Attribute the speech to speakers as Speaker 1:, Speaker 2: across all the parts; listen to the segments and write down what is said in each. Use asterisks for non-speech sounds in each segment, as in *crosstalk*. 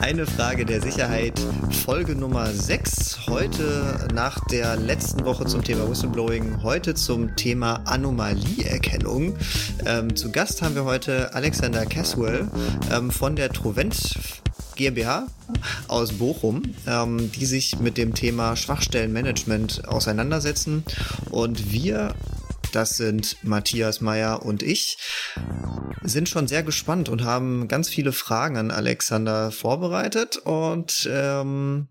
Speaker 1: Eine Frage der Sicherheit, Folge Nummer 6. Heute nach der letzten Woche zum Thema Whistleblowing, heute zum Thema Anomalieerkennung. Ähm, zu Gast haben wir heute Alexander Caswell ähm, von der Trovent GmbH aus Bochum, ähm, die sich mit dem Thema Schwachstellenmanagement auseinandersetzen. Und wir das sind Matthias Meyer und ich, sind schon sehr gespannt und haben ganz viele Fragen an Alexander vorbereitet. Und ähm,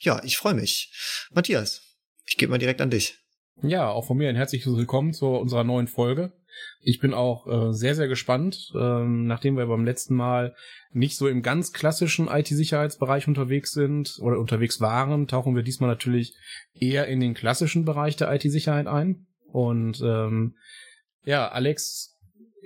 Speaker 1: ja, ich freue mich. Matthias, ich gebe mal direkt an dich.
Speaker 2: Ja, auch von mir ein herzliches Willkommen zu unserer neuen Folge. Ich bin auch äh, sehr, sehr gespannt, ähm, nachdem wir beim letzten Mal nicht so im ganz klassischen IT-Sicherheitsbereich unterwegs sind oder unterwegs waren, tauchen wir diesmal natürlich eher in den klassischen Bereich der IT-Sicherheit ein. Und ähm, ja, Alex,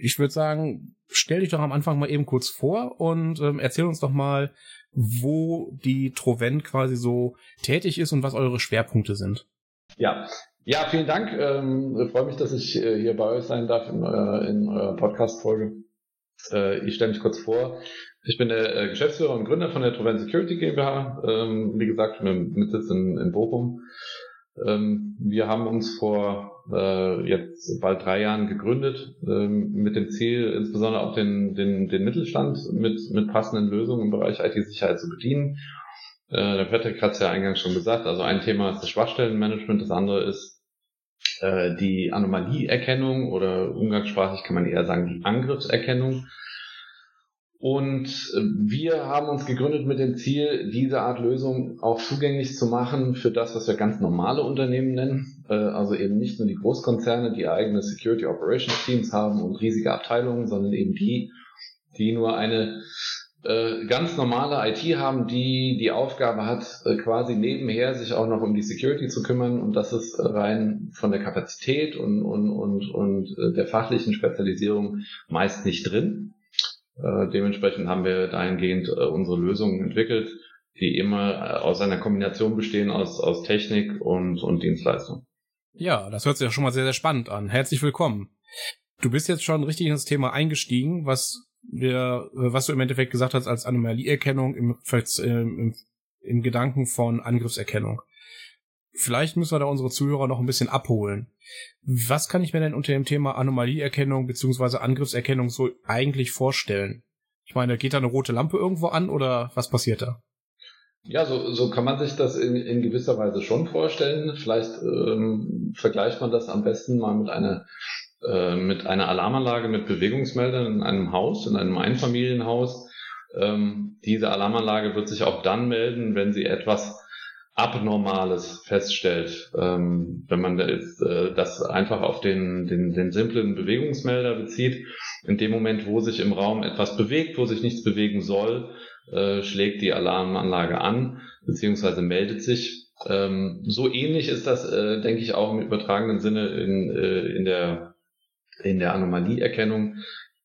Speaker 2: ich würde sagen, stell dich doch am Anfang mal eben kurz vor und ähm, erzähl uns doch mal, wo die Trovent quasi so tätig ist und was eure Schwerpunkte sind.
Speaker 3: Ja, ja, vielen Dank. Ähm, freue mich, dass ich äh, hier bei euch sein darf in, äh, in eurer Podcast-Folge. Äh, ich stelle mich kurz vor. Ich bin der äh, Geschäftsführer und Gründer von der Trovent Security GmbH. Ähm, wie gesagt, mit, mit Sitz in, in Bochum. Ähm, wir haben uns vor äh, jetzt bald drei Jahren gegründet, ähm, mit dem Ziel, insbesondere auch den, den, den Mittelstand mit, mit passenden Lösungen im Bereich IT-Sicherheit zu bedienen. Äh, der Patrick hat es ja eingangs schon gesagt, also ein Thema ist das Schwachstellenmanagement, das andere ist äh, die Anomalieerkennung oder umgangssprachlich kann man eher sagen die Angriffserkennung. Und äh, wir haben uns gegründet mit dem Ziel, diese Art Lösung auch zugänglich zu machen für das, was wir ganz normale Unternehmen nennen. Äh, also eben nicht nur die Großkonzerne, die eigene Security Operations Teams haben und riesige Abteilungen, sondern eben die, die nur eine äh, ganz normale IT haben, die die Aufgabe hat, quasi nebenher sich auch noch um die Security zu kümmern. Und das ist rein von der Kapazität und, und, und, und der fachlichen Spezialisierung meist nicht drin. Äh, dementsprechend haben wir dahingehend äh, unsere Lösungen entwickelt, die immer äh, aus einer Kombination bestehen aus, aus Technik und, und Dienstleistung.
Speaker 2: Ja, das hört sich ja schon mal sehr, sehr spannend an. Herzlich willkommen. Du bist jetzt schon richtig ins Thema eingestiegen, was wir, was du im Endeffekt gesagt hast als Anomalieerkennung im, im, im Gedanken von Angriffserkennung. Vielleicht müssen wir da unsere Zuhörer noch ein bisschen abholen. Was kann ich mir denn unter dem Thema Anomalieerkennung beziehungsweise Angriffserkennung so eigentlich vorstellen? Ich meine, geht da eine rote Lampe irgendwo an oder was passiert da?
Speaker 3: Ja, so, so kann man sich das in, in gewisser Weise schon vorstellen. Vielleicht ähm, vergleicht man das am besten mal mit einer äh, mit einer Alarmanlage mit Bewegungsmeldern in einem Haus, in einem Einfamilienhaus. Ähm, diese Alarmanlage wird sich auch dann melden, wenn sie etwas Abnormales feststellt, ähm, wenn man das, äh, das einfach auf den, den, den simplen Bewegungsmelder bezieht. In dem Moment, wo sich im Raum etwas bewegt, wo sich nichts bewegen soll, äh, schlägt die Alarmanlage an, beziehungsweise meldet sich. Ähm, so ähnlich ist das, äh, denke ich, auch im übertragenen Sinne in, äh, in der, in der Anomalieerkennung.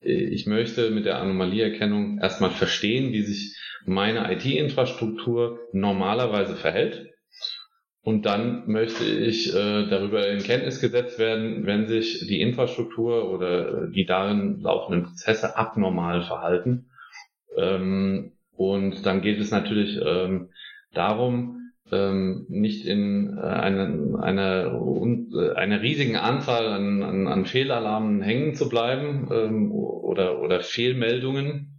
Speaker 3: Äh, ich möchte mit der Anomalieerkennung erstmal verstehen, wie sich meine IT-Infrastruktur normalerweise verhält. Und dann möchte ich äh, darüber in Kenntnis gesetzt werden, wenn sich die Infrastruktur oder die darin laufenden Prozesse abnormal verhalten. Ähm, und dann geht es natürlich ähm, darum, ähm, nicht in äh, einer eine, eine riesigen Anzahl an, an, an Fehlalarmen hängen zu bleiben ähm, oder, oder Fehlmeldungen,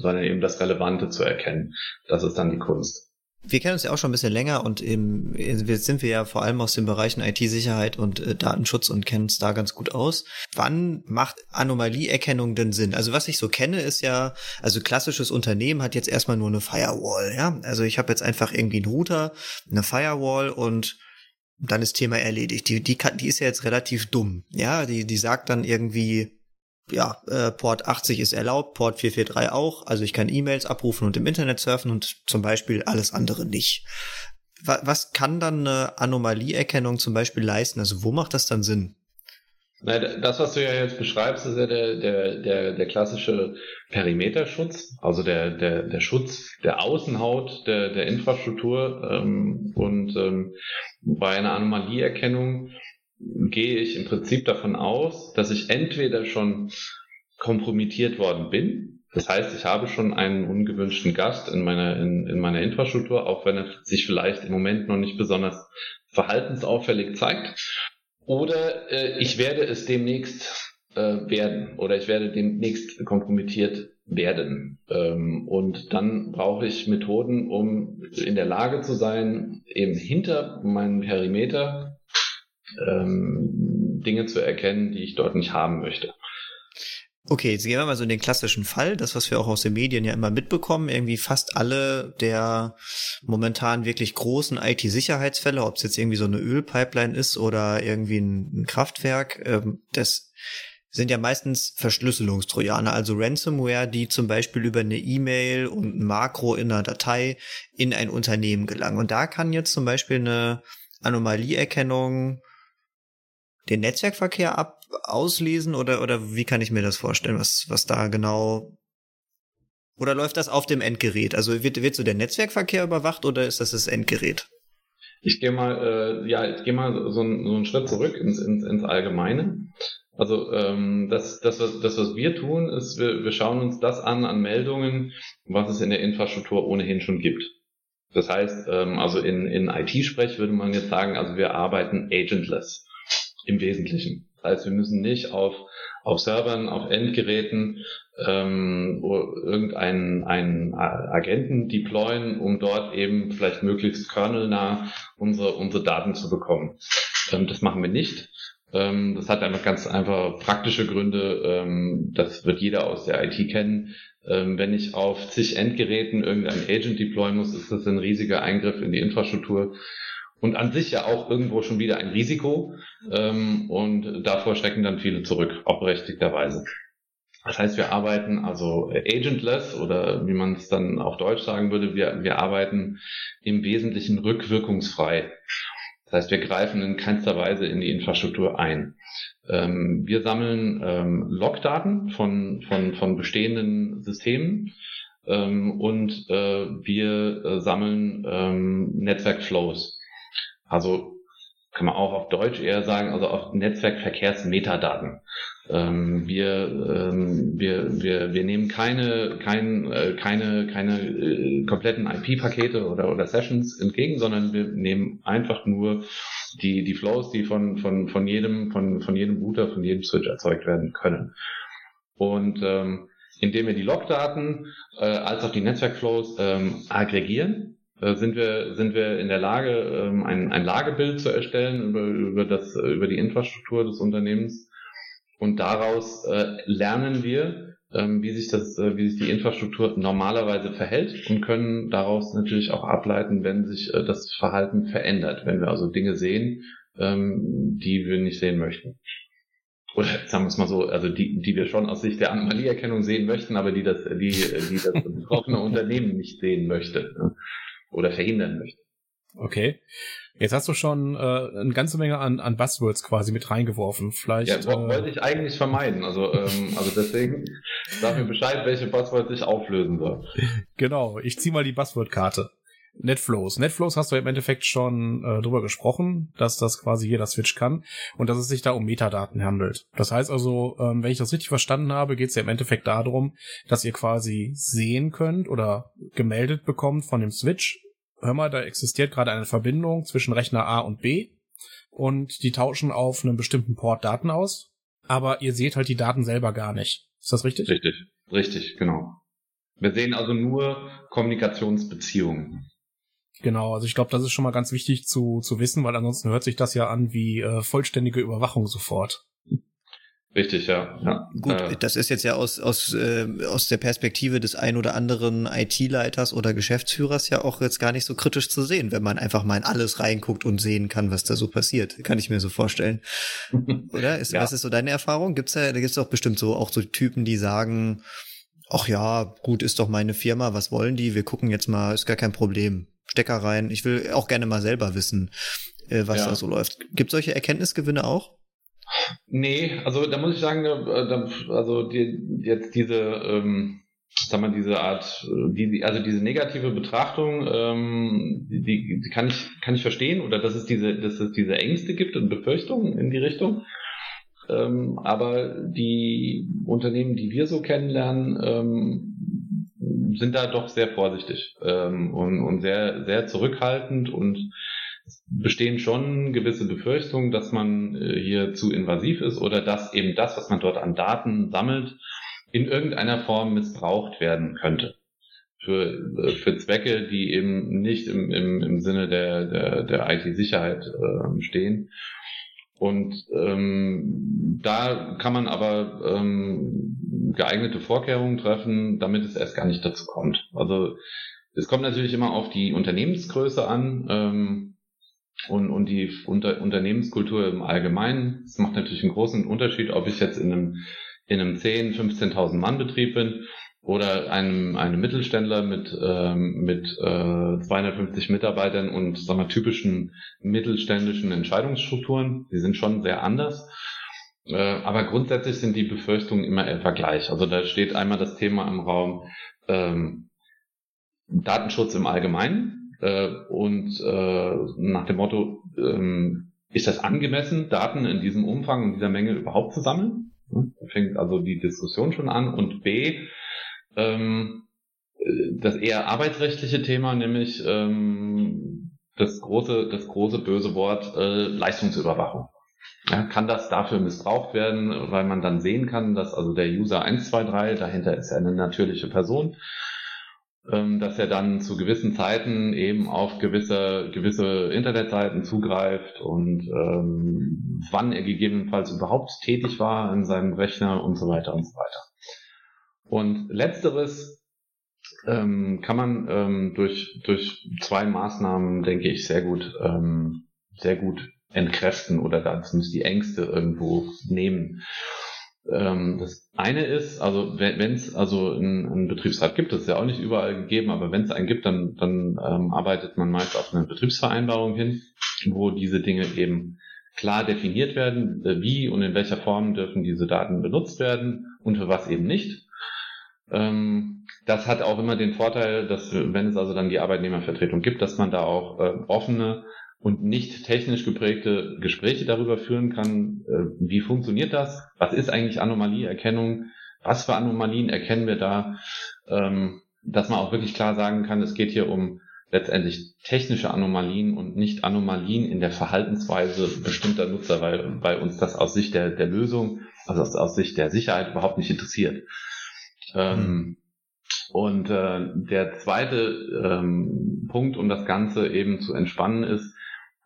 Speaker 3: sondern eben das Relevante zu erkennen. Das ist dann die Kunst.
Speaker 1: Wir kennen uns ja auch schon ein bisschen länger und im, jetzt sind wir ja vor allem aus den Bereichen IT-Sicherheit und äh, Datenschutz und kennen uns da ganz gut aus. Wann macht Anomalieerkennung denn Sinn? Also was ich so kenne, ist ja, also klassisches Unternehmen hat jetzt erstmal nur eine Firewall, ja. Also ich habe jetzt einfach irgendwie einen Router, eine Firewall und dann ist Thema erledigt. Die, die, kann, die ist ja jetzt relativ dumm, ja. Die, die sagt dann irgendwie, ja, äh, Port 80 ist erlaubt, Port 443 auch. Also ich kann E-Mails abrufen und im Internet surfen und zum Beispiel alles andere nicht. Was, was kann dann eine Anomalieerkennung zum Beispiel leisten? Also wo macht das dann Sinn?
Speaker 3: Das, was du ja jetzt beschreibst, ist ja der, der, der, der klassische Perimeterschutz, also der, der, der Schutz der Außenhaut der, der Infrastruktur. Ähm, und ähm, bei einer Anomalieerkennung gehe ich im Prinzip davon aus, dass ich entweder schon kompromittiert worden bin. Das heißt, ich habe schon einen ungewünschten Gast in meiner, in, in meiner Infrastruktur, auch wenn er sich vielleicht im Moment noch nicht besonders verhaltensauffällig zeigt. Oder äh, ich werde es demnächst äh, werden oder ich werde demnächst kompromittiert werden. Ähm, und dann brauche ich Methoden, um in der Lage zu sein, eben hinter meinem Perimeter ähm, Dinge zu erkennen, die ich dort nicht haben möchte.
Speaker 1: Okay, jetzt gehen wir mal so in den klassischen Fall, das, was wir auch aus den Medien ja immer mitbekommen, irgendwie fast alle der momentan wirklich großen IT-Sicherheitsfälle, ob es jetzt irgendwie so eine Ölpipeline ist oder irgendwie ein, Kraftwerk, ähm, das sind ja meistens Verschlüsselungstrojaner, also Ransomware, die zum Beispiel über eine E-Mail und ein Makro in einer Datei in ein Unternehmen gelangen. Und da kann jetzt zum Beispiel eine Anomalieerkennung den Netzwerkverkehr ab auslesen oder oder wie kann ich mir das vorstellen, was was da genau oder läuft das auf dem Endgerät? Also wird wird so der Netzwerkverkehr überwacht oder ist das das Endgerät?
Speaker 3: Ich gehe mal äh, ja, ich gehe mal so, so einen Schritt zurück ins, ins, ins Allgemeine. Also ähm, das, das, was, das, was wir tun, ist, wir, wir schauen uns das an an Meldungen, was es in der Infrastruktur ohnehin schon gibt. Das heißt, ähm, also in, in IT-Sprech würde man jetzt sagen, also wir arbeiten agentless im Wesentlichen. Das heißt, wir müssen nicht auf, auf Servern, auf Endgeräten ähm, irgendeinen einen Agenten deployen, um dort eben vielleicht möglichst kernelnah unsere, unsere Daten zu bekommen. Ähm, das machen wir nicht. Ähm, das hat einfach ganz einfach praktische Gründe. Ähm, das wird jeder aus der IT kennen. Ähm, wenn ich auf zig Endgeräten irgendein Agent deployen muss, ist das ein riesiger Eingriff in die Infrastruktur und an sich ja auch irgendwo schon wieder ein Risiko. Ähm, und davor schrecken dann viele zurück, auch berechtigterweise. Das heißt, wir arbeiten also agentless oder wie man es dann auf Deutsch sagen würde, wir, wir arbeiten im Wesentlichen rückwirkungsfrei. Das heißt, wir greifen in keinster Weise in die Infrastruktur ein. Ähm, wir sammeln ähm, Logdaten von, von, von bestehenden Systemen ähm, und äh, wir äh, sammeln ähm, Netzwerkflows. Also kann man auch auf Deutsch eher sagen, also auf Netzwerkverkehrsmetadaten. Ähm, wir, ähm, wir, wir, wir nehmen keine, kein, äh, keine, keine äh, kompletten IP-Pakete oder, oder Sessions entgegen, sondern wir nehmen einfach nur die, die Flows, die von, von, von jedem, von, von jedem Router, von jedem Switch erzeugt werden können. Und ähm, indem wir die Logdaten äh, als auch die Netzwerkflows ähm, aggregieren, sind wir, sind wir in der Lage, ähm, ein, ein Lagebild zu erstellen über, über, das, über die Infrastruktur des Unternehmens. Und daraus äh, lernen wir, ähm, wie sich das, äh, wie sich die Infrastruktur normalerweise verhält und können daraus natürlich auch ableiten, wenn sich äh, das Verhalten verändert, wenn wir also Dinge sehen, ähm, die wir nicht sehen möchten. Oder sagen wir es mal so, also die, die wir schon aus Sicht der Anomalieerkennung sehen möchten, aber die das, die, die das betroffene *laughs* Unternehmen nicht sehen möchte ne? Oder verhindern möchte.
Speaker 2: Okay. Jetzt hast du schon äh, eine ganze Menge an, an Buzzwords quasi mit reingeworfen. Vielleicht. Ja,
Speaker 3: äh, wollte ich eigentlich vermeiden. Also, ähm, also deswegen sag mir Bescheid, welche Buzzwords ich auflösen soll.
Speaker 2: Genau, ich zieh mal die Buzzword-Karte. Netflows. Netflows hast du im Endeffekt schon äh, drüber gesprochen, dass das quasi jeder Switch kann und dass es sich da um Metadaten handelt. Das heißt also, ähm, wenn ich das richtig verstanden habe, geht es ja im Endeffekt darum, dass ihr quasi sehen könnt oder gemeldet bekommt von dem Switch, hör mal, da existiert gerade eine Verbindung zwischen Rechner A und B und die tauschen auf einem bestimmten Port Daten aus, aber ihr seht halt die Daten selber gar nicht. Ist das richtig?
Speaker 3: Richtig, richtig, genau. Wir sehen also nur Kommunikationsbeziehungen.
Speaker 2: Genau, also ich glaube, das ist schon mal ganz wichtig zu, zu wissen, weil ansonsten hört sich das ja an wie äh, vollständige Überwachung sofort.
Speaker 3: Richtig, ja. ja.
Speaker 1: Gut, äh, das ist jetzt ja aus, aus, äh, aus der Perspektive des ein oder anderen IT-Leiters oder Geschäftsführers ja auch jetzt gar nicht so kritisch zu sehen, wenn man einfach mal in alles reinguckt und sehen kann, was da so passiert. Kann ich mir so vorstellen. *laughs* oder? Ist, ja. Was ist so deine Erfahrung? Gibt's da, da gibt's doch bestimmt so auch so Typen, die sagen, ach ja, gut, ist doch meine Firma, was wollen die? Wir gucken jetzt mal, ist gar kein Problem. Stecker rein. Ich will auch gerne mal selber wissen, äh, was ja. da so läuft. Gibt solche Erkenntnisgewinne auch?
Speaker 3: Nee, also da muss ich sagen, also die, jetzt diese, ähm, sag mal, diese Art, die, also diese negative Betrachtung, ähm, die, die kann ich, kann ich verstehen, oder dass es diese, dass es diese Ängste gibt und Befürchtungen in die Richtung. Ähm, aber die Unternehmen, die wir so kennenlernen, ähm, sind da doch sehr vorsichtig ähm, und, und sehr, sehr zurückhaltend und bestehen schon gewisse Befürchtungen, dass man äh, hier zu invasiv ist oder dass eben das, was man dort an Daten sammelt, in irgendeiner Form missbraucht werden könnte. Für, äh, für Zwecke, die eben nicht im, im, im Sinne der, der, der IT-Sicherheit äh, stehen. Und ähm, da kann man aber ähm, geeignete Vorkehrungen treffen, damit es erst gar nicht dazu kommt. Also es kommt natürlich immer auf die Unternehmensgröße an. Ähm, und, und die Unter Unternehmenskultur im Allgemeinen. Es macht natürlich einen großen Unterschied, ob ich jetzt in einem, in einem 10, 15.000 Mann Betrieb bin oder einem, einem Mittelständler mit, ähm, mit äh, 250 Mitarbeitern und sagen wir, typischen mittelständischen Entscheidungsstrukturen. Die sind schon sehr anders. Äh, aber grundsätzlich sind die Befürchtungen immer etwa gleich. Also da steht einmal das Thema im Raum ähm, Datenschutz im Allgemeinen äh, und äh, nach dem Motto, ähm, ist das angemessen, Daten in diesem Umfang und dieser Menge überhaupt zu sammeln? Da fängt also die Diskussion schon an. Und B, ähm, das eher arbeitsrechtliche Thema, nämlich ähm, das große, das große böse Wort äh, Leistungsüberwachung. Ja, kann das dafür missbraucht werden, weil man dann sehen kann, dass also der User 123, dahinter ist ja eine natürliche Person, dass er dann zu gewissen Zeiten eben auf gewisse, gewisse Internetseiten zugreift und ähm, wann er gegebenenfalls überhaupt tätig war in seinem Rechner und so weiter und so weiter. Und letzteres ähm, kann man ähm, durch, durch zwei Maßnahmen, denke ich, sehr gut, ähm, sehr gut entkräften oder da zumindest die Ängste irgendwo nehmen. Ähm, das eine ist, also wenn es also einen, einen, Betriebsrat gibt, das ist ja auch nicht überall gegeben, aber wenn es einen gibt, dann, dann ähm, arbeitet man meist auf eine Betriebsvereinbarung hin, wo diese Dinge eben klar definiert werden, äh, wie und in welcher Form dürfen diese Daten benutzt werden und für was eben nicht. Ähm, das hat auch immer den Vorteil, dass wenn es also dann die Arbeitnehmervertretung gibt, dass man da auch äh, offene und nicht technisch geprägte Gespräche darüber führen kann, äh, wie funktioniert das, was ist eigentlich Anomalieerkennung, was für Anomalien erkennen wir da, ähm, dass man auch wirklich klar sagen kann, es geht hier um letztendlich technische Anomalien und nicht Anomalien in der Verhaltensweise bestimmter Nutzer, weil bei uns das aus Sicht der, der Lösung, also aus, aus Sicht der Sicherheit überhaupt nicht interessiert. Ähm, mhm. Und äh, der zweite ähm, Punkt, um das Ganze eben zu entspannen, ist,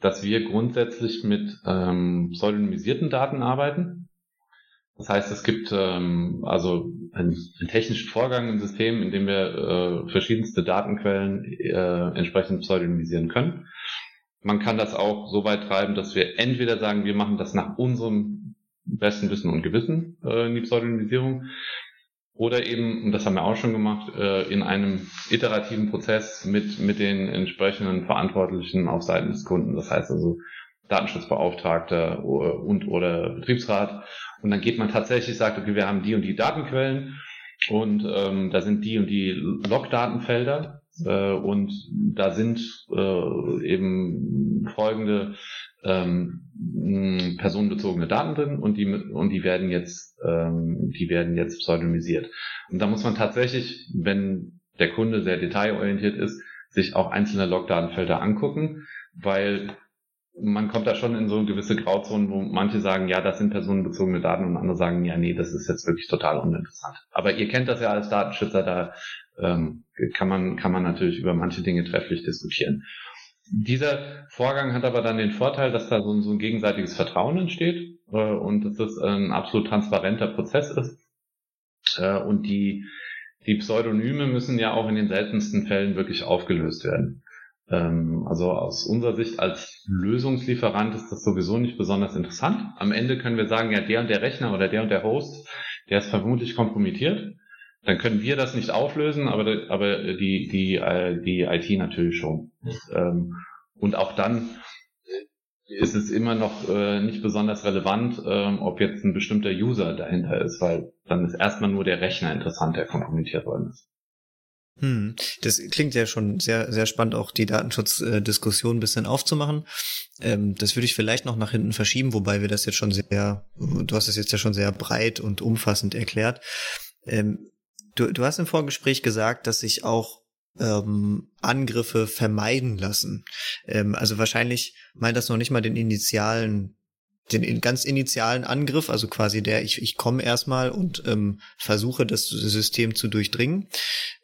Speaker 3: dass wir grundsätzlich mit ähm, pseudonymisierten Daten arbeiten. Das heißt, es gibt ähm, also einen, einen technischen Vorgang im System, in dem wir äh, verschiedenste Datenquellen äh, entsprechend pseudonymisieren können. Man kann das auch so weit treiben, dass wir entweder sagen, wir machen das nach unserem besten Wissen und Gewissen äh, in die Pseudonymisierung, oder eben, und das haben wir auch schon gemacht, äh, in einem iterativen Prozess mit, mit den entsprechenden Verantwortlichen auf Seiten des Kunden. Das heißt also Datenschutzbeauftragter und oder Betriebsrat. Und dann geht man tatsächlich, sagt, okay, wir haben die und die Datenquellen und ähm, da sind die und die Logdatenfelder äh, und da sind äh, eben folgende ähm, personenbezogene Daten drin und die und die werden jetzt ähm, die werden jetzt pseudonymisiert. Und da muss man tatsächlich, wenn der Kunde sehr detailorientiert ist, sich auch einzelne Logdatenfelder angucken, weil man kommt da schon in so gewisse Grauzonen, wo manche sagen, ja, das sind personenbezogene Daten und andere sagen, ja, nee, das ist jetzt wirklich total uninteressant. Aber ihr kennt das ja als Datenschützer, da ähm, kann man kann man natürlich über manche Dinge trefflich diskutieren. Dieser Vorgang hat aber dann den Vorteil, dass da so, so ein gegenseitiges Vertrauen entsteht äh, und dass das ein absolut transparenter Prozess ist. Äh, und die, die Pseudonyme müssen ja auch in den seltensten Fällen wirklich aufgelöst werden. Ähm, also aus unserer Sicht als Lösungslieferant ist das sowieso nicht besonders interessant. Am Ende können wir sagen, ja, der und der Rechner oder der und der Host, der ist vermutlich kompromittiert dann können wir das nicht auflösen, aber, aber die, die, äh, die IT natürlich schon. Ähm, und auch dann ist es immer noch äh, nicht besonders relevant, ähm, ob jetzt ein bestimmter User dahinter ist, weil dann ist erstmal nur der Rechner interessant, der kompromittiert worden ist.
Speaker 1: Hm. Das klingt ja schon sehr, sehr spannend, auch die Datenschutzdiskussion ein bisschen aufzumachen. Ähm, das würde ich vielleicht noch nach hinten verschieben, wobei wir das jetzt schon sehr, du hast es jetzt ja schon sehr breit und umfassend erklärt. Ähm, du, du hast im Vorgespräch gesagt, dass sich auch ähm, Angriffe vermeiden lassen. Ähm, also wahrscheinlich meint das noch nicht mal den initialen den ganz initialen Angriff, also quasi der, ich, ich komme erstmal und ähm, versuche das System zu durchdringen.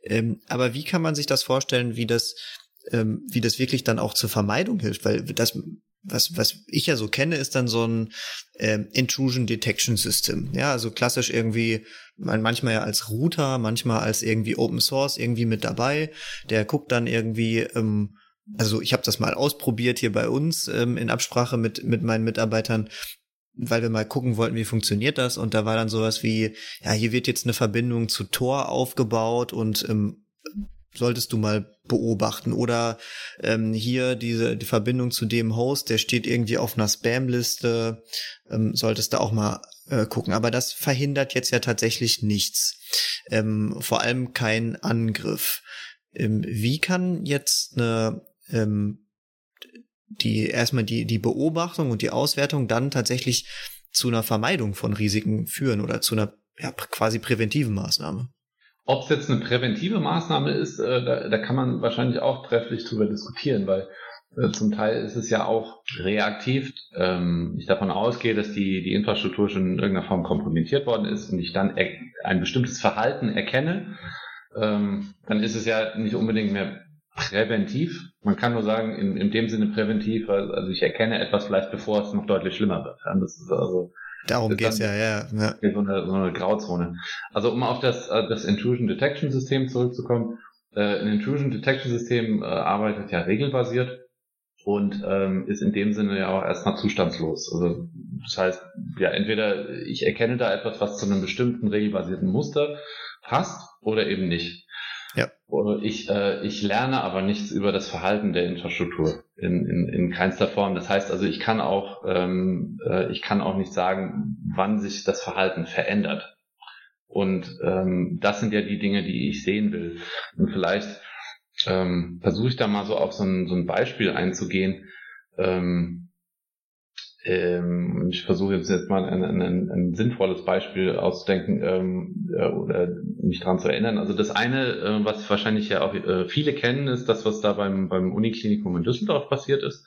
Speaker 1: Ähm, aber wie kann man sich das vorstellen, wie das, ähm, wie das wirklich dann auch zur Vermeidung hilft? Weil das, was, was ich ja so kenne, ist dann so ein ähm, Intrusion Detection System. Ja, also klassisch irgendwie, manchmal ja als Router, manchmal als irgendwie Open Source irgendwie mit dabei. Der guckt dann irgendwie, ähm, also ich habe das mal ausprobiert hier bei uns ähm, in Absprache mit, mit meinen Mitarbeitern, weil wir mal gucken wollten, wie funktioniert das. Und da war dann sowas wie, ja, hier wird jetzt eine Verbindung zu Tor aufgebaut und ähm, solltest du mal beobachten. Oder ähm, hier diese die Verbindung zu dem Host, der steht irgendwie auf einer Spam-Liste, ähm, solltest du auch mal äh, gucken. Aber das verhindert jetzt ja tatsächlich nichts. Ähm, vor allem kein Angriff. Ähm, wie kann jetzt eine ähm, die erstmal die, die Beobachtung und die Auswertung dann tatsächlich zu einer Vermeidung von Risiken führen oder zu einer ja, quasi präventiven Maßnahme.
Speaker 3: Ob es jetzt eine präventive Maßnahme ist, äh, da, da kann man wahrscheinlich auch trefflich drüber diskutieren, weil äh, zum Teil ist es ja auch reaktiv. Ähm, ich davon ausgehe, dass die, die Infrastruktur schon in irgendeiner Form kompromittiert worden ist und ich dann ein bestimmtes Verhalten erkenne, ähm, dann ist es ja nicht unbedingt mehr präventiv. Man kann nur sagen, in, in dem Sinne präventiv, also ich erkenne etwas vielleicht bevor es noch deutlich schlimmer wird. Das ist also
Speaker 1: Darum geht's ja, ja. ja.
Speaker 3: So, eine, so eine Grauzone. Also um auf das, äh, das Intrusion Detection System zurückzukommen. Äh, ein Intrusion Detection System äh, arbeitet ja regelbasiert und ähm, ist in dem Sinne ja auch erstmal zustandslos. Also das heißt, ja, entweder ich erkenne da etwas, was zu einem bestimmten regelbasierten Muster passt oder eben nicht. Ja. Ich, äh, ich lerne aber nichts über das Verhalten der Infrastruktur in, in, in keinster Form. Das heißt also, ich kann auch, ähm, äh, ich kann auch nicht sagen, wann sich das Verhalten verändert. Und ähm, das sind ja die Dinge, die ich sehen will. Und vielleicht ähm, versuche ich da mal so auf so ein, so ein Beispiel einzugehen. Ähm, ähm, ich versuche jetzt, jetzt mal ein, ein, ein, sinnvolles Beispiel auszudenken ähm, äh, oder mich dran zu erinnern. Also das eine, äh, was wahrscheinlich ja auch äh, viele kennen, ist das, was da beim, beim Uniklinikum in Düsseldorf passiert ist.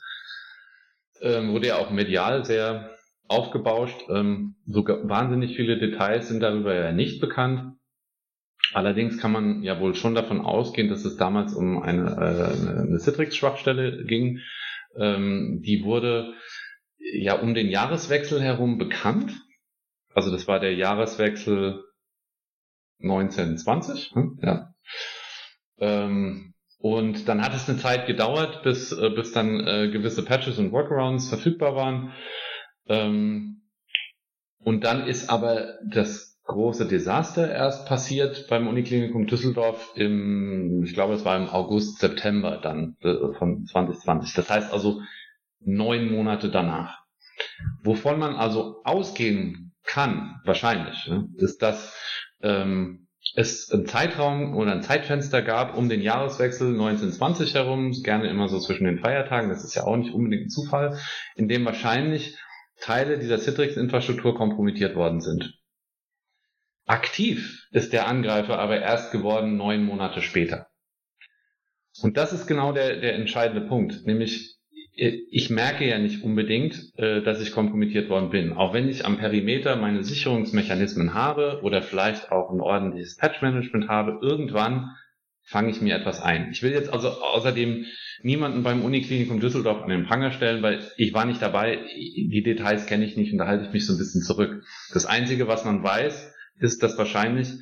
Speaker 3: Ähm, wurde ja auch medial sehr aufgebauscht. Ähm, so wahnsinnig viele Details sind darüber ja nicht bekannt. Allerdings kann man ja wohl schon davon ausgehen, dass es damals um eine, äh, eine Citrix-Schwachstelle ging. Ähm, die wurde ja um den Jahreswechsel herum bekannt. Also das war der Jahreswechsel 1920, hm? ja. Ähm, und dann hat es eine Zeit gedauert, bis, äh, bis dann äh, gewisse Patches und Workarounds verfügbar waren. Ähm, und dann ist aber das große Desaster erst passiert beim Uniklinikum Düsseldorf im, ich glaube, es war im August, September dann äh, von 2020. Das heißt also neun Monate danach. Wovon man also ausgehen kann, wahrscheinlich, ne, ist, dass ähm, es einen Zeitraum oder ein Zeitfenster gab um den Jahreswechsel 1920 herum, gerne immer so zwischen den Feiertagen, das ist ja auch nicht unbedingt ein Zufall, in dem wahrscheinlich Teile dieser Citrix-Infrastruktur kompromittiert worden sind. Aktiv ist der Angreifer aber erst geworden neun Monate später. Und das ist genau der, der entscheidende Punkt, nämlich ich merke ja nicht unbedingt, äh, dass ich kompromittiert worden bin. Auch wenn ich am Perimeter meine Sicherungsmechanismen habe oder vielleicht auch ein ordentliches Patch-Management habe, irgendwann fange ich mir etwas ein. Ich will jetzt also außerdem niemanden beim Uniklinikum Düsseldorf an den Pranger stellen, weil ich war nicht dabei, die Details kenne ich nicht und da halte ich mich so ein bisschen zurück. Das Einzige, was man weiß, ist, dass wahrscheinlich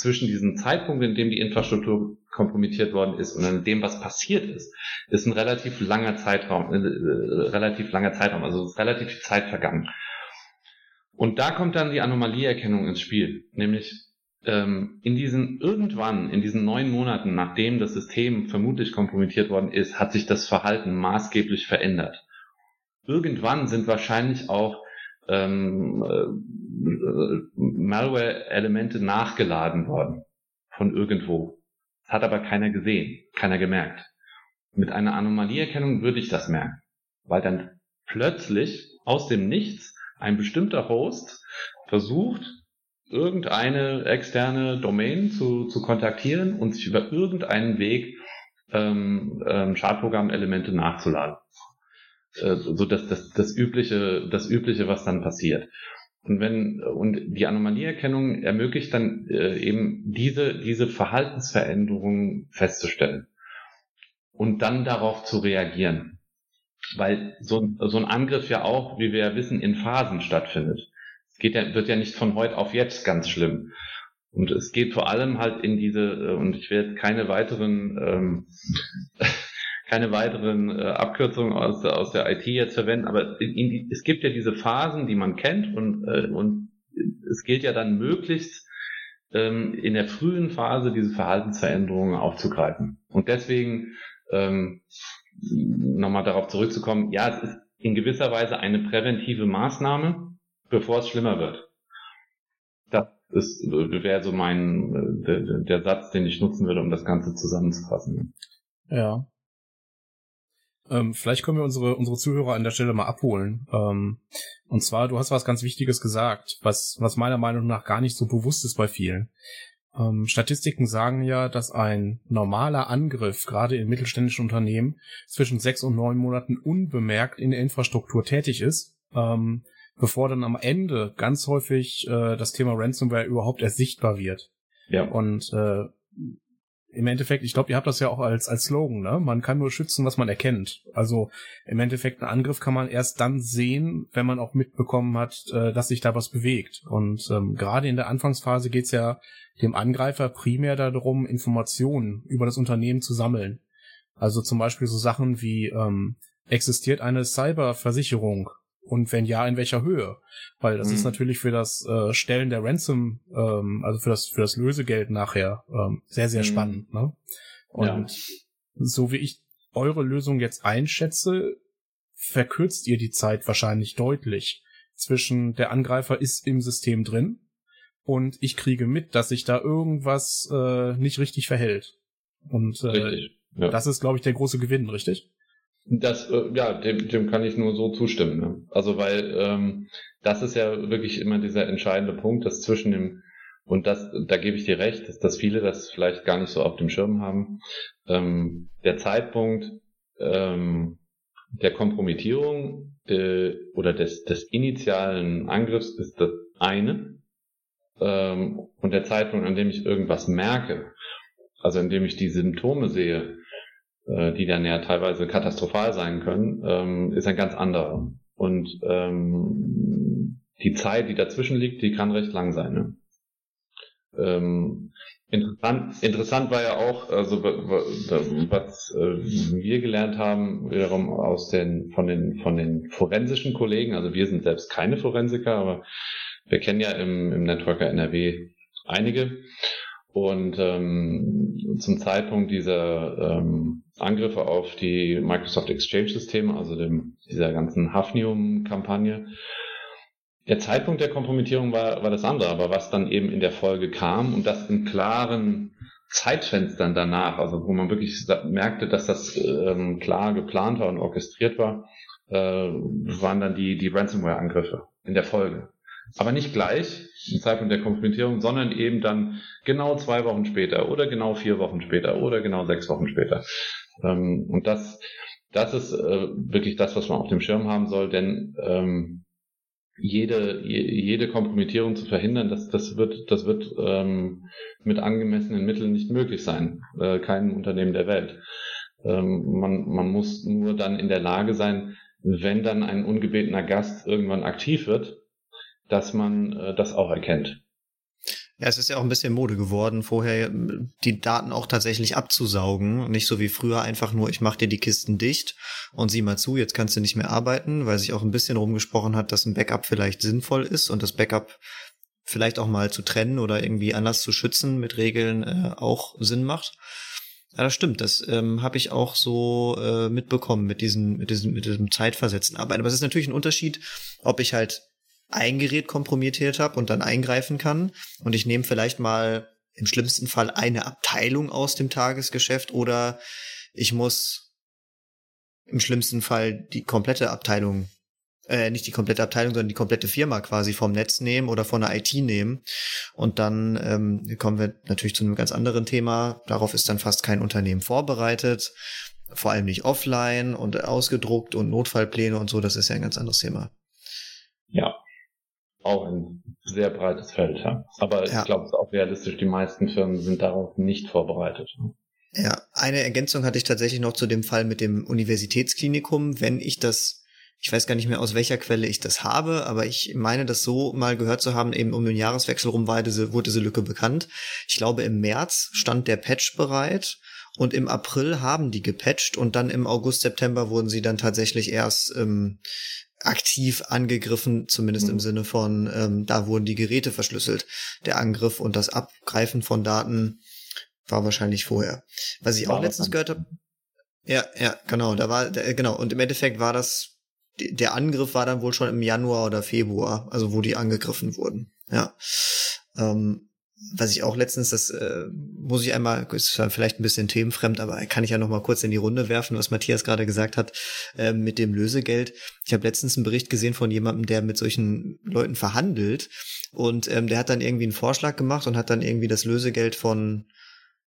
Speaker 3: zwischen diesem Zeitpunkt, in dem die Infrastruktur kompromittiert worden ist und in dem, was passiert ist, ist ein relativ langer Zeitraum, äh, äh, relativ langer Zeitraum, also relativ viel Zeit vergangen. Und da kommt dann die Anomalieerkennung ins Spiel, nämlich ähm, in diesen irgendwann, in diesen neun Monaten, nachdem das System vermutlich kompromittiert worden ist, hat sich das Verhalten maßgeblich verändert. Irgendwann sind wahrscheinlich auch ähm, äh, Malware-Elemente nachgeladen worden von irgendwo. Das hat aber keiner gesehen, keiner gemerkt. Mit einer Anomalieerkennung würde ich das merken, weil dann plötzlich aus dem Nichts ein bestimmter Host versucht, irgendeine externe Domain zu, zu kontaktieren und sich über irgendeinen Weg ähm, ähm, Schadprogrammelemente nachzuladen. Äh, so dass das, das übliche, das übliche, was dann passiert. Und wenn und die Anomalieerkennung ermöglicht dann äh, eben diese diese Verhaltensveränderungen festzustellen und dann darauf zu reagieren, weil so, so ein Angriff ja auch, wie wir ja wissen, in Phasen stattfindet. Es geht ja wird ja nicht von heute auf jetzt ganz schlimm. Und es geht vor allem halt in diese, äh, und ich werde keine weiteren ähm, *laughs* keine weiteren äh, Abkürzungen aus, aus der IT jetzt verwenden, aber in, in, es gibt ja diese Phasen, die man kennt und, äh, und es gilt ja dann möglichst ähm, in der frühen Phase diese Verhaltensveränderungen aufzugreifen. Und deswegen ähm, nochmal darauf zurückzukommen, ja, es ist in gewisser Weise eine präventive Maßnahme, bevor es schlimmer wird. Das ist, wäre so mein, äh, der, der Satz, den ich nutzen würde, um das Ganze zusammenzufassen.
Speaker 2: Ja, ähm, vielleicht können wir unsere, unsere Zuhörer an der Stelle mal abholen. Ähm, und zwar, du hast was ganz Wichtiges gesagt, was, was meiner Meinung nach gar nicht so bewusst ist bei vielen. Ähm, Statistiken sagen ja, dass ein normaler Angriff, gerade in mittelständischen Unternehmen, zwischen sechs und neun Monaten unbemerkt in der Infrastruktur tätig ist, ähm, bevor dann am Ende ganz häufig äh, das Thema Ransomware überhaupt erst sichtbar wird. Ja. Und äh, im Endeffekt, ich glaube, ihr habt das ja auch als, als Slogan, ne? Man kann nur schützen, was man erkennt. Also im Endeffekt, einen Angriff kann man erst dann sehen, wenn man auch mitbekommen hat, äh, dass sich da was bewegt. Und ähm, gerade in der Anfangsphase geht's ja dem Angreifer primär darum, Informationen über das Unternehmen zu sammeln. Also zum Beispiel so Sachen wie ähm, existiert eine Cyberversicherung und wenn ja, in welcher Höhe? Weil das mhm. ist natürlich für das äh, Stellen der Ransom, ähm, also für das für das Lösegeld nachher ähm, sehr sehr mhm. spannend. Ne? Und ja. so wie ich eure Lösung jetzt einschätze, verkürzt ihr die Zeit wahrscheinlich deutlich zwischen der Angreifer ist im System drin und ich kriege mit, dass sich da irgendwas äh, nicht richtig verhält. Und äh, ja. das ist, glaube ich, der große Gewinn, richtig?
Speaker 3: Das, äh, ja, dem, dem kann ich nur so zustimmen. Ne? Also weil ähm, das ist ja wirklich immer dieser entscheidende Punkt, dass zwischen dem und das, da gebe ich dir recht, dass, dass viele das vielleicht gar nicht so auf dem Schirm haben. Ähm, der Zeitpunkt ähm, der Kompromittierung äh, oder des, des initialen Angriffs ist das eine. Ähm, und der Zeitpunkt, an dem ich irgendwas merke, also in dem ich die Symptome sehe, äh, die dann ja teilweise katastrophal sein können, ähm, ist ein ganz anderer. Und ähm, die Zeit, die dazwischen liegt, die kann recht lang sein. Ne? Ähm, interessant, interessant war ja auch, also was äh, wir gelernt haben, wiederum aus den von den von den forensischen Kollegen. Also wir sind selbst keine Forensiker, aber wir kennen ja im, im Networker NRW einige. Und ähm, zum Zeitpunkt dieser ähm, Angriffe auf die Microsoft Exchange-Systeme, also dem, dieser ganzen Hafnium-Kampagne, der Zeitpunkt der Kompromittierung war, war das andere, aber was dann eben in der Folge kam und das in klaren Zeitfenstern danach, also wo man wirklich merkte, dass das ähm, klar geplant war und orchestriert war, äh, waren dann die, die Ransomware-Angriffe in der Folge. Aber nicht gleich im Zeitpunkt der Kompromittierung, sondern eben dann genau zwei Wochen später oder genau vier Wochen später oder genau sechs Wochen später. Ähm, und das, das ist äh, wirklich das, was man auf dem Schirm haben soll, denn ähm, jede, jede Kompromittierung zu verhindern, das, das wird, das wird ähm, mit angemessenen Mitteln nicht möglich sein. Äh, kein Unternehmen der Welt. Ähm, man, man muss nur dann in der Lage sein, wenn dann ein ungebetener Gast irgendwann aktiv wird, dass man äh, das auch erkennt.
Speaker 1: Ja, es ist ja auch ein bisschen Mode geworden, vorher äh, die Daten auch tatsächlich abzusaugen. Nicht so wie früher einfach nur, ich mach dir die Kisten dicht und sieh mal zu, jetzt kannst du nicht mehr arbeiten, weil sich auch ein bisschen rumgesprochen hat, dass ein Backup vielleicht sinnvoll ist und das Backup vielleicht auch mal zu trennen oder irgendwie anders zu schützen mit Regeln äh, auch Sinn macht. Ja, das stimmt. Das ähm, habe ich auch so äh, mitbekommen mit diesem, mit diesem, mit diesem zeitversetzten Arbeiten. Aber es ist natürlich ein Unterschied, ob ich halt ein Gerät kompromittiert habe und dann eingreifen kann und ich nehme vielleicht mal im schlimmsten Fall eine Abteilung aus dem Tagesgeschäft oder ich muss im schlimmsten Fall die komplette Abteilung, äh, nicht die komplette Abteilung, sondern die komplette Firma quasi vom Netz nehmen oder von der IT nehmen. Und dann ähm, kommen wir natürlich zu einem ganz anderen Thema. Darauf ist dann fast kein Unternehmen vorbereitet. Vor allem nicht offline und ausgedruckt und Notfallpläne und so. Das ist ja ein ganz anderes Thema.
Speaker 3: Ja, auch ein sehr breites Feld. Ja. Aber ja. ich glaube, es ist auch realistisch, die meisten Firmen sind darauf nicht vorbereitet.
Speaker 1: Ja, eine Ergänzung hatte ich tatsächlich noch zu dem Fall mit dem Universitätsklinikum. Wenn ich das, ich weiß gar nicht mehr aus welcher Quelle ich das habe, aber ich meine das so mal gehört zu haben, eben um den Jahreswechsel rum war diese, wurde diese Lücke bekannt. Ich glaube, im März stand der Patch bereit und im April haben die gepatcht und dann im August, September wurden sie dann tatsächlich erst ähm, aktiv angegriffen, zumindest mhm. im Sinne von, ähm, da wurden die Geräte verschlüsselt. Der Angriff und das Abgreifen von Daten war wahrscheinlich vorher. Was ich war auch letztens gehört habe. Ja, ja, genau, da war, der, genau, und im Endeffekt war das, der Angriff war dann wohl schon im Januar oder Februar, also wo die angegriffen wurden. Ja. Ähm, was ich auch letztens, das äh, muss ich einmal, ist vielleicht ein bisschen themenfremd, aber kann ich ja noch mal kurz in die Runde werfen, was Matthias gerade gesagt hat äh, mit dem Lösegeld. Ich habe letztens einen Bericht gesehen von jemandem, der mit solchen Leuten verhandelt und ähm, der hat dann irgendwie einen Vorschlag gemacht und hat dann irgendwie das Lösegeld von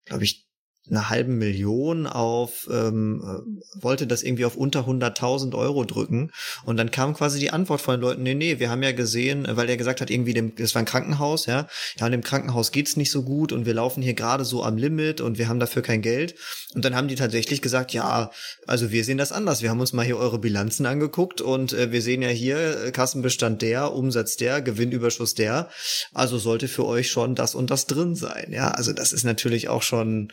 Speaker 1: glaube ich, eine halben Million auf, ähm, äh, wollte das irgendwie auf unter 100.000 Euro drücken. Und dann kam quasi die Antwort von den Leuten, nee, nee, wir haben ja gesehen, weil er gesagt hat, irgendwie, dem, das war ein Krankenhaus, ja, ja, in dem Krankenhaus geht's nicht so gut und wir laufen hier gerade so am Limit und wir haben dafür kein Geld. Und dann haben die tatsächlich gesagt, ja, also wir sehen das anders. Wir haben uns mal hier eure Bilanzen angeguckt und äh, wir sehen ja hier äh, Kassenbestand der, Umsatz der, Gewinnüberschuss der. Also sollte für euch schon das und das drin sein. Ja, also das ist natürlich auch schon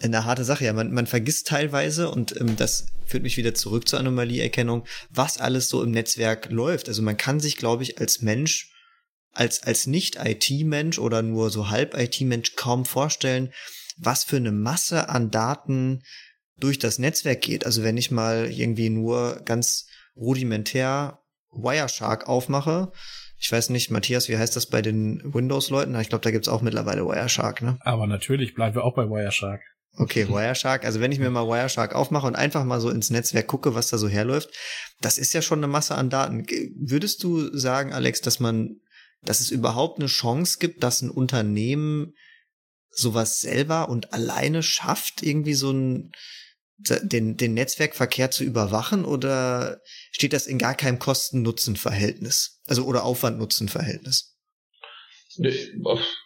Speaker 1: eine harte Sache. Ja, man, man vergisst teilweise, und ähm, das führt mich wieder zurück zur Anomalieerkennung, was alles so im Netzwerk läuft. Also man kann sich, glaube ich, als Mensch, als, als Nicht-IT-Mensch oder nur so halb-IT-Mensch kaum vorstellen, was für eine Masse an Daten durch das Netzwerk geht. Also wenn ich mal irgendwie nur ganz rudimentär Wireshark aufmache, ich weiß nicht, Matthias, wie heißt das bei den Windows-Leuten? Ich glaube, da gibt's auch mittlerweile Wireshark, ne?
Speaker 2: Aber natürlich bleiben wir auch bei Wireshark.
Speaker 1: Okay, Wireshark. Also wenn ich mir mal Wireshark aufmache und einfach mal so ins Netzwerk gucke, was da so herläuft, das ist ja schon eine Masse an Daten. Würdest du sagen, Alex, dass man, dass es überhaupt eine Chance gibt, dass ein Unternehmen sowas selber und alleine schafft, irgendwie so ein, den, den Netzwerkverkehr zu überwachen oder steht das in gar keinem Kosten-Nutzen-Verhältnis? Also oder Aufwand-Nutzen-Verhältnis?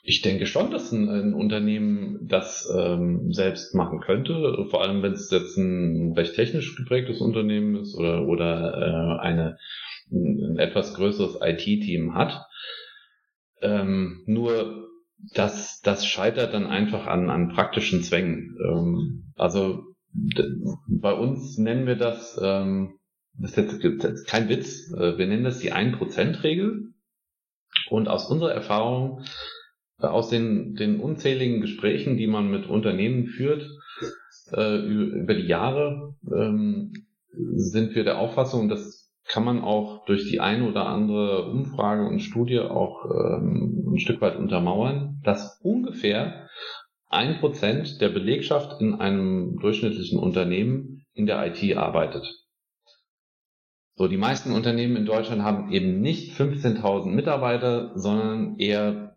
Speaker 3: Ich denke schon, dass ein, ein Unternehmen das ähm, selbst machen könnte, vor allem wenn es jetzt ein recht technisch geprägtes Unternehmen ist oder, oder äh, eine, ein etwas größeres IT-Team hat. Ähm, nur das, das scheitert dann einfach an, an praktischen Zwängen. Ähm, also bei uns nennen wir das, ähm, das ist jetzt, ist kein Witz, äh, wir nennen das die 1%-Regel. Und aus unserer Erfahrung, äh, aus den, den unzähligen Gesprächen, die man mit Unternehmen führt, äh, über die Jahre, ähm, sind wir der Auffassung, das kann man auch durch die eine oder andere Umfrage und Studie auch ähm, ein Stück weit untermauern, dass ungefähr ein Prozent der Belegschaft in einem durchschnittlichen Unternehmen in der IT arbeitet. So, die meisten Unternehmen in Deutschland haben eben nicht 15.000 Mitarbeiter, sondern eher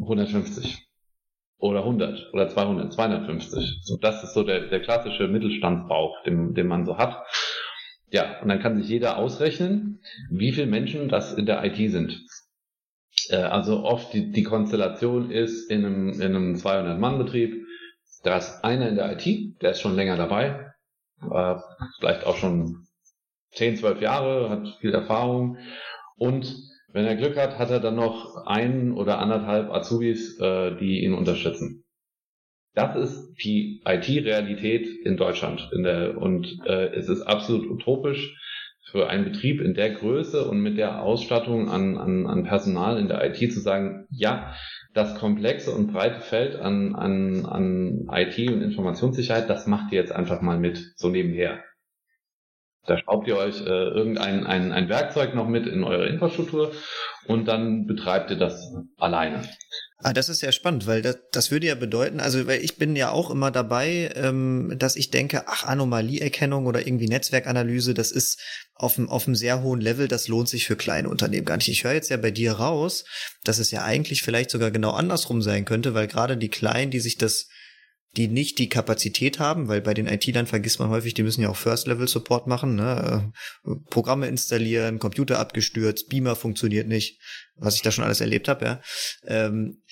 Speaker 3: 150 oder 100 oder 200, 250. So, das ist so der, der klassische Mittelstandsbauch, den, den man so hat. Ja, und dann kann sich jeder ausrechnen, wie viele Menschen das in der IT sind. Äh, also oft die, die Konstellation ist in einem, in einem 200-Mann-Betrieb, da ist einer in der IT, der ist schon länger dabei, vielleicht auch schon 10, 12 Jahre, hat viel Erfahrung und wenn er Glück hat, hat er dann noch ein oder anderthalb Azubis, äh, die ihn unterstützen. Das ist die IT-Realität in Deutschland. In der, und äh, es ist absolut utopisch für einen Betrieb in der Größe und mit der Ausstattung an, an, an Personal in der IT zu sagen, ja, das komplexe und breite Feld an, an, an IT und Informationssicherheit, das macht ihr jetzt einfach mal mit, so nebenher. Da schraubt ihr euch äh, irgendein ein, ein Werkzeug noch mit in eure Infrastruktur und dann betreibt ihr das alleine.
Speaker 1: Ah, das ist ja spannend, weil das, das würde ja bedeuten, also weil ich bin ja auch immer dabei, ähm, dass ich denke, ach, Anomalieerkennung oder irgendwie Netzwerkanalyse, das ist auf einem, auf einem sehr hohen Level, das lohnt sich für kleine Unternehmen gar nicht. Ich höre jetzt ja bei dir raus, dass es ja eigentlich vielleicht sogar genau andersrum sein könnte, weil gerade die Kleinen, die sich das die nicht die Kapazität haben, weil bei den IT-Lern vergisst man häufig, die müssen ja auch First-Level-Support machen, ne? Äh, Programme installieren, Computer abgestürzt, Beamer funktioniert nicht, was ich da schon alles erlebt habe, ja. Ähm,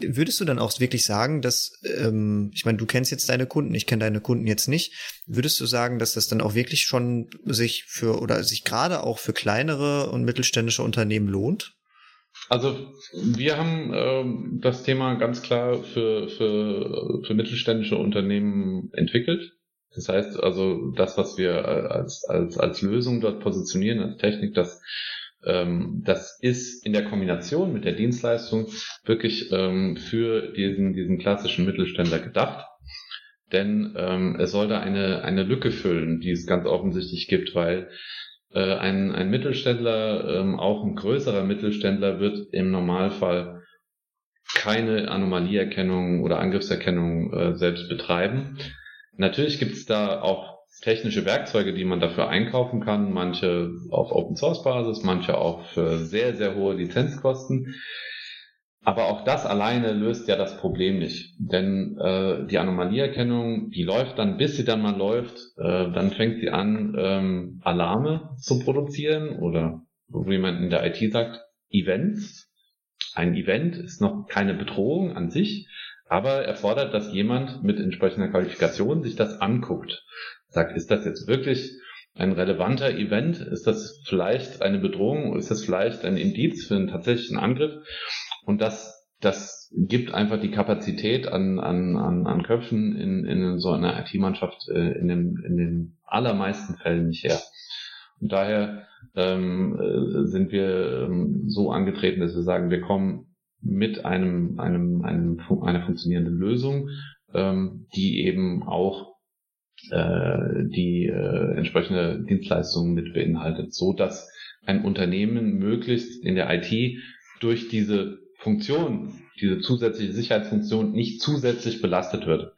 Speaker 1: würdest du dann auch wirklich sagen, dass, ähm, ich meine, du kennst jetzt deine Kunden, ich kenne deine Kunden jetzt nicht, würdest du sagen, dass das dann auch wirklich schon sich für oder sich gerade auch für kleinere und mittelständische Unternehmen lohnt?
Speaker 3: Also wir haben ähm, das Thema ganz klar für, für, für mittelständische Unternehmen entwickelt. Das heißt also, das, was wir als, als, als Lösung dort positionieren, als Technik, das, ähm, das ist in der Kombination mit der Dienstleistung wirklich ähm, für diesen, diesen klassischen Mittelständler gedacht. Denn ähm, es soll da eine, eine Lücke füllen, die es ganz offensichtlich gibt, weil äh, ein, ein Mittelständler, ähm, auch ein größerer Mittelständler, wird im Normalfall keine Anomalieerkennung oder Angriffserkennung äh, selbst betreiben. Natürlich gibt es da auch technische Werkzeuge, die man dafür einkaufen kann, manche auf Open Source Basis, manche auch für sehr, sehr hohe Lizenzkosten. Aber auch das alleine löst ja das Problem nicht. Denn äh, die Anomalieerkennung, die läuft dann, bis sie dann mal läuft, äh, dann fängt sie an, ähm, Alarme zu produzieren oder wie man in der IT sagt, Events. Ein Event ist noch keine Bedrohung an sich, aber erfordert, dass jemand mit entsprechender Qualifikation sich das anguckt. Sagt, ist das jetzt wirklich ein relevanter Event? Ist das vielleicht eine Bedrohung? Ist das vielleicht ein Indiz für einen tatsächlichen Angriff? Und das, das gibt einfach die Kapazität an, an, an, an Köpfen in, in so einer IT-Mannschaft äh, in, den, in den allermeisten Fällen nicht her. Und daher ähm, äh, sind wir ähm, so angetreten, dass wir sagen, wir kommen mit einem, einem, einem einer funktionierenden Lösung, ähm, die eben auch äh, die äh, entsprechende Dienstleistung mit beinhaltet, so dass ein Unternehmen möglichst in der IT durch diese Funktion, diese zusätzliche Sicherheitsfunktion nicht zusätzlich belastet wird.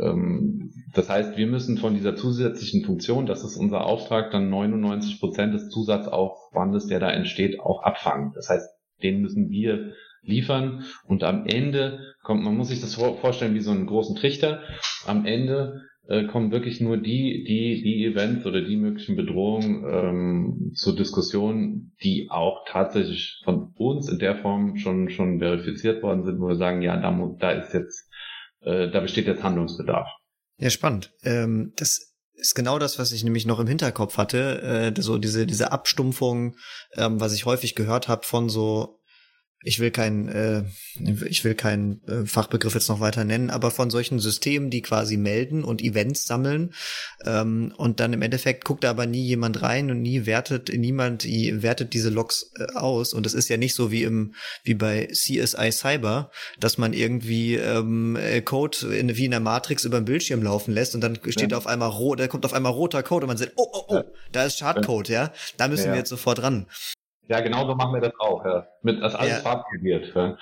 Speaker 3: Ähm, das heißt, wir müssen von dieser zusätzlichen Funktion, das ist unser Auftrag, dann 99 Prozent des Zusatzaufwandes, der da entsteht, auch abfangen. Das heißt, den müssen wir liefern und am Ende kommt, man muss sich das vorstellen wie so einen großen Trichter. Am Ende äh, kommen wirklich nur die, die, die Events oder die möglichen Bedrohungen ähm, zur Diskussion, die auch tatsächlich von uns in der Form schon, schon verifiziert worden sind, wo wir sagen, ja, da, da ist jetzt, äh, da besteht jetzt Handlungsbedarf.
Speaker 1: Ja, spannend. Ähm, das ist genau das, was ich nämlich noch im Hinterkopf hatte, äh, so diese diese Abstumpfung, ähm, was ich häufig gehört habe von so ich will keinen, äh, ich will keinen äh, Fachbegriff jetzt noch weiter nennen, aber von solchen Systemen, die quasi melden und Events sammeln ähm, und dann im Endeffekt guckt da aber nie jemand rein und nie wertet niemand wertet diese Logs äh, aus und es ist ja nicht so wie im wie bei CSI Cyber, dass man irgendwie ähm, äh, Code in, wie in der Matrix über den Bildschirm laufen lässt und dann steht ja. auf einmal rot, da kommt auf einmal roter Code und man sagt, oh oh oh, da ist Schadcode, ja, da müssen ja. wir jetzt sofort ran.
Speaker 3: Ja, genau so machen wir das auch, ja. Mit das alles ja. farbkodiert. Ja.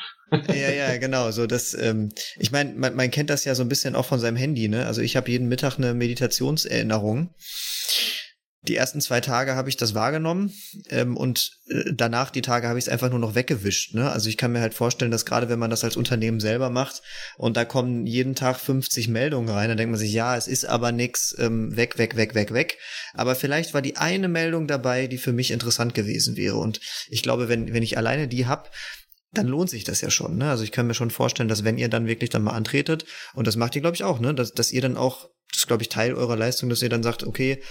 Speaker 1: ja, ja, *laughs* genau. So das, ähm, ich meine, man, man kennt das ja so ein bisschen auch von seinem Handy, ne? Also ich habe jeden Mittag eine Meditationserinnerung die ersten zwei Tage habe ich das wahrgenommen ähm, und äh, danach die Tage habe ich es einfach nur noch weggewischt. Ne? Also ich kann mir halt vorstellen, dass gerade wenn man das als Unternehmen selber macht und da kommen jeden Tag 50 Meldungen rein, dann denkt man sich, ja, es ist aber nix, ähm, weg, weg, weg, weg, weg. Aber vielleicht war die eine Meldung dabei, die für mich interessant gewesen wäre. Und ich glaube, wenn, wenn ich alleine die hab, dann lohnt sich das ja schon. Ne? Also ich kann mir schon vorstellen, dass wenn ihr dann wirklich dann mal antretet, und das macht ihr, glaube ich, auch, ne, dass, dass ihr dann auch, das ist, glaube ich, Teil eurer Leistung, dass ihr dann sagt, okay,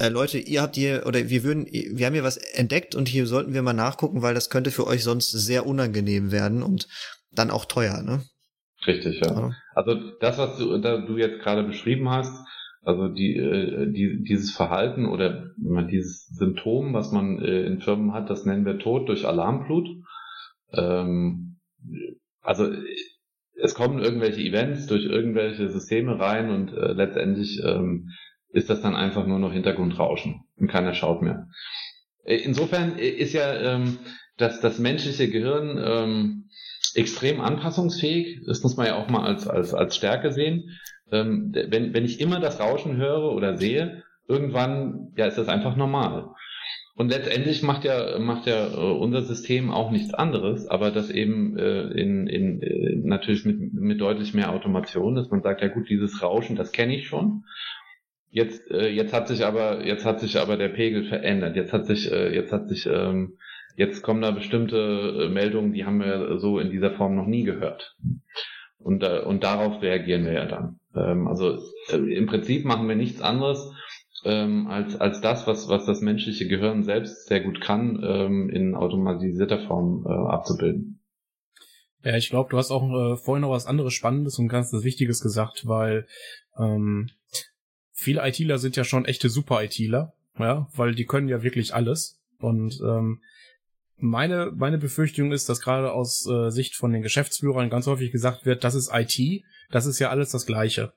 Speaker 1: äh, Leute, ihr habt hier, oder wir würden, wir haben hier was entdeckt und hier sollten wir mal nachgucken, weil das könnte für euch sonst sehr unangenehm werden und dann auch teuer, ne?
Speaker 3: Richtig, ja. ja. Also das, was du, da du jetzt gerade beschrieben hast, also die, äh, die, dieses Verhalten oder dieses Symptom, was man äh, in Firmen hat, das nennen wir Tod durch Alarmflut. Ähm, also es kommen irgendwelche Events durch irgendwelche Systeme rein und äh, letztendlich ähm, ist das dann einfach nur noch Hintergrundrauschen und keiner schaut mehr. Äh, insofern äh, ist ja ähm, das, das menschliche Gehirn ähm, extrem anpassungsfähig. Das muss man ja auch mal als, als, als Stärke sehen. Ähm, wenn, wenn ich immer das Rauschen höre oder sehe, irgendwann ja, ist das einfach normal. Und letztendlich macht ja, macht ja äh, unser System auch nichts anderes, aber das eben äh, in, in, natürlich mit, mit deutlich mehr Automation, dass man sagt, ja gut, dieses Rauschen, das kenne ich schon. Jetzt, äh, jetzt hat sich aber, jetzt hat sich aber der Pegel verändert. Jetzt hat sich, äh, jetzt hat sich, ähm, jetzt kommen da bestimmte äh, Meldungen, die haben wir so in dieser Form noch nie gehört. Und, äh, und darauf reagieren wir ja dann. Ähm, also äh, im Prinzip machen wir nichts anderes ähm, als, als das, was, was das menschliche Gehirn selbst sehr gut kann, ähm, in automatisierter Form äh, abzubilden.
Speaker 2: Ja, ich glaube, du hast auch äh, vorhin noch was anderes Spannendes und ganz Wichtiges gesagt, weil ähm, viele ITler sind ja schon echte Super-ITler, ja, weil die können ja wirklich alles. Und ähm, meine, meine Befürchtung ist, dass gerade aus äh, Sicht von den Geschäftsführern ganz häufig gesagt wird, das ist IT, das ist ja alles das Gleiche.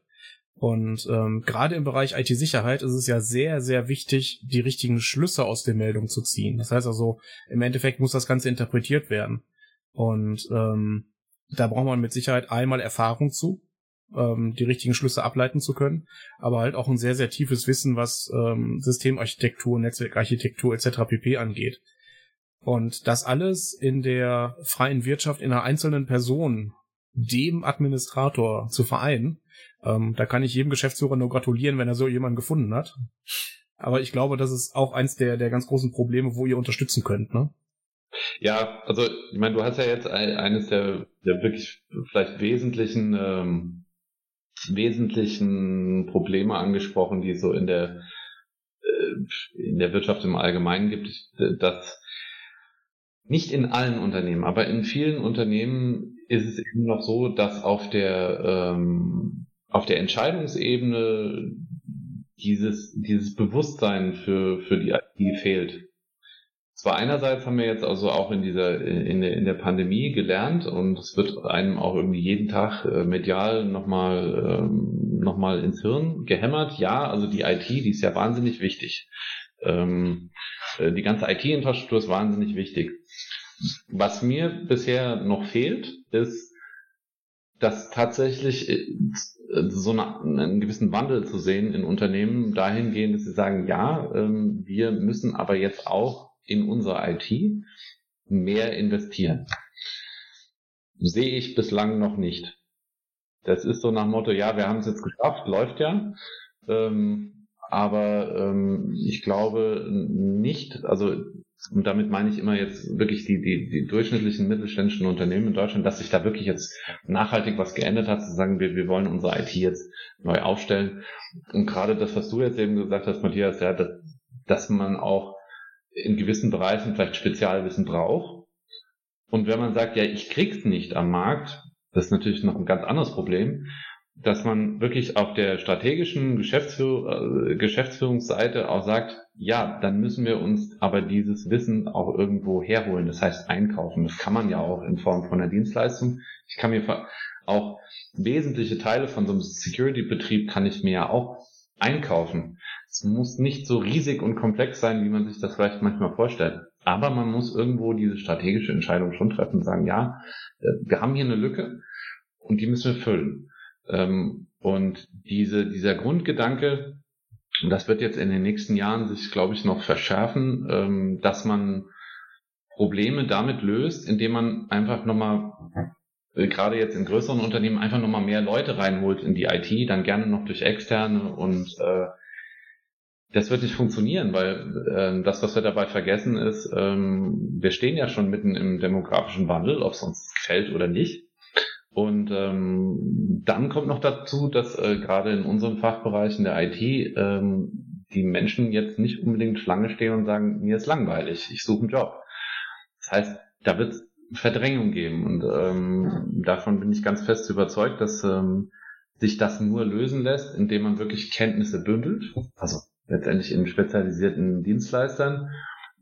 Speaker 2: Und ähm, gerade im Bereich IT-Sicherheit ist es ja sehr, sehr wichtig, die richtigen Schlüsse aus der Meldung zu ziehen. Das heißt also, im Endeffekt muss das Ganze interpretiert werden. Und ähm, da braucht man mit Sicherheit einmal Erfahrung zu, ähm, die richtigen Schlüsse ableiten zu können, aber halt auch ein sehr, sehr tiefes Wissen, was ähm, Systemarchitektur, Netzwerkarchitektur etc. pp angeht. Und das alles in der freien Wirtschaft in einer einzelnen Person, dem Administrator zu vereinen, ähm, da kann ich jedem Geschäftsführer nur gratulieren, wenn er so jemanden gefunden hat. Aber ich glaube, das ist auch eins der, der ganz großen Probleme, wo ihr unterstützen könnt, ne?
Speaker 3: Ja, also ich meine, du hast ja jetzt eines der, der wirklich vielleicht wesentlichen ähm, wesentlichen Probleme angesprochen, die es so in der äh, in der Wirtschaft im Allgemeinen gibt, dass nicht in allen Unternehmen, aber in vielen Unternehmen ist es eben noch so, dass auf der ähm, auf der Entscheidungsebene dieses, dieses Bewusstsein für, für die IT fehlt. Zwar einerseits haben wir jetzt also auch in dieser, in der, in der Pandemie gelernt und es wird einem auch irgendwie jeden Tag äh, medial nochmal, ähm, nochmal ins Hirn gehämmert. Ja, also die IT, die ist ja wahnsinnig wichtig. Ähm, äh, die ganze IT-Infrastruktur ist wahnsinnig wichtig. Was mir bisher noch fehlt, ist, dass tatsächlich äh, so eine, einen gewissen Wandel zu sehen in Unternehmen dahingehend, dass sie sagen, ja, ähm, wir müssen aber jetzt auch in unsere IT mehr investieren. Sehe ich bislang noch nicht. Das ist so nach Motto, ja, wir haben es jetzt geschafft, läuft ja. Ähm, aber ähm, ich glaube nicht, also und damit meine ich immer jetzt wirklich die, die, die durchschnittlichen mittelständischen Unternehmen in Deutschland, dass sich da wirklich jetzt nachhaltig was geändert hat, zu sagen, wir, wir wollen unsere IT jetzt neu aufstellen. Und gerade das, was du jetzt eben gesagt hast, Matthias, ja, dass, dass man auch in gewissen Bereichen vielleicht Spezialwissen braucht. Und wenn man sagt, ja, ich krieg's nicht am Markt, das ist natürlich noch ein ganz anderes Problem, dass man wirklich auf der strategischen Geschäftsführ äh, Geschäftsführungsseite auch sagt, ja, dann müssen wir uns aber dieses Wissen auch irgendwo herholen. Das heißt einkaufen. Das kann man ja auch in Form von einer Dienstleistung. Ich kann mir auch wesentliche Teile von so einem Security-Betrieb kann ich mir ja auch einkaufen. Es muss nicht so riesig und komplex sein, wie man sich das vielleicht manchmal vorstellt. Aber man muss irgendwo diese strategische Entscheidung schon treffen und sagen, ja, äh, wir haben hier eine Lücke und die müssen wir füllen. Ähm, und diese, dieser Grundgedanke, und das wird jetzt in den nächsten Jahren sich, glaube ich, noch verschärfen, ähm, dass man Probleme damit löst, indem man einfach nochmal, äh, gerade jetzt in größeren Unternehmen, einfach nochmal mehr Leute reinholt in die IT, dann gerne noch durch externe und äh, das wird nicht funktionieren, weil äh, das, was wir dabei vergessen, ist, ähm, wir stehen ja schon mitten im demografischen Wandel, ob es uns gefällt oder nicht. Und ähm, dann kommt noch dazu, dass äh, gerade in unserem Fachbereich in der IT ähm, die Menschen jetzt nicht unbedingt Schlange stehen und sagen, mir ist langweilig, ich suche einen Job. Das heißt, da wird es Verdrängung geben und ähm, davon bin ich ganz fest überzeugt, dass ähm, sich das nur lösen lässt, indem man wirklich Kenntnisse bündelt, also letztendlich in spezialisierten Dienstleistern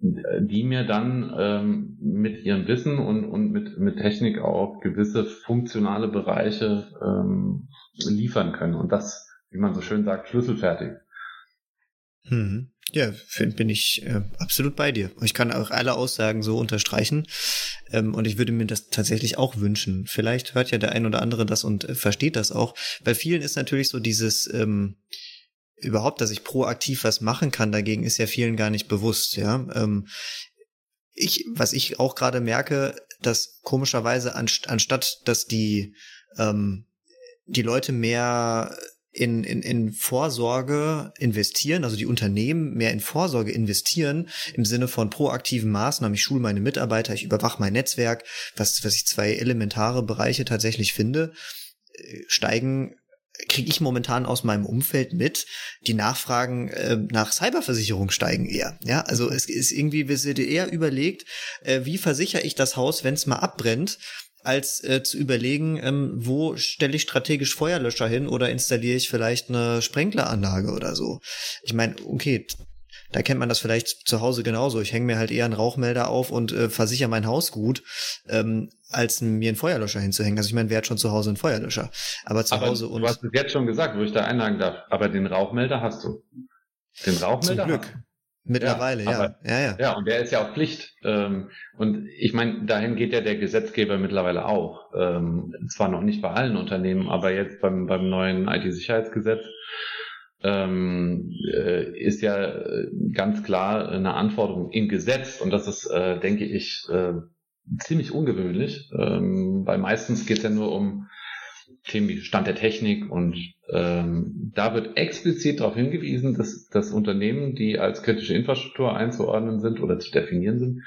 Speaker 3: die mir dann ähm, mit ihrem Wissen und, und mit, mit Technik auch gewisse funktionale Bereiche ähm, liefern können. Und das, wie man so schön sagt, schlüsselfertig.
Speaker 1: Hm. Ja, find, bin ich äh, absolut bei dir. Ich kann auch alle Aussagen so unterstreichen. Ähm, und ich würde mir das tatsächlich auch wünschen. Vielleicht hört ja der ein oder andere das und äh, versteht das auch. Bei vielen ist natürlich so dieses ähm, überhaupt, dass ich proaktiv was machen kann, dagegen ist ja vielen gar nicht bewusst, ja. Ähm, ich, was ich auch gerade merke, dass komischerweise anst anstatt, dass die ähm, die Leute mehr in, in, in Vorsorge investieren, also die Unternehmen mehr in Vorsorge investieren, im Sinne von proaktiven Maßnahmen. Ich schule meine Mitarbeiter, ich überwache mein Netzwerk, was, was ich zwei elementare Bereiche tatsächlich finde, äh, steigen kriege ich momentan aus meinem Umfeld mit, die Nachfragen äh, nach Cyberversicherung steigen eher. Ja, also es ist irgendwie, wir eher überlegt, äh, wie versichere ich das Haus, wenn es mal abbrennt, als äh, zu überlegen, ähm, wo stelle ich strategisch Feuerlöscher hin oder installiere ich vielleicht eine Sprenkleranlage oder so. Ich meine, okay, da kennt man das vielleicht zu Hause genauso. Ich hänge mir halt eher einen Rauchmelder auf und äh, versichere mein Haus gut, ähm, als mir einen Feuerlöscher hinzuhängen. Also ich meine, wer hat schon zu Hause einen Feuerlöscher? Aber zu
Speaker 3: aber
Speaker 1: Hause und.
Speaker 3: Du hast es jetzt schon gesagt, wo ich da einhaken darf. Aber den Rauchmelder hast du. Den Rauchmelder?
Speaker 1: Zum Glück. Mittlerweile, ja,
Speaker 3: aber,
Speaker 1: ja. ja,
Speaker 3: ja. und der ist ja auch Pflicht. Ähm, und ich meine, dahin geht ja der Gesetzgeber mittlerweile auch. Ähm, zwar noch nicht bei allen Unternehmen, aber jetzt beim, beim neuen IT-Sicherheitsgesetz ähm, äh, ist ja äh, ganz klar eine Anforderung im Gesetz. Und das ist, äh, denke ich, äh, ziemlich ungewöhnlich, ähm, weil meistens geht es ja nur um Themen wie Stand der Technik und ähm, da wird explizit darauf hingewiesen, dass, dass Unternehmen, die als kritische Infrastruktur einzuordnen sind oder zu definieren sind,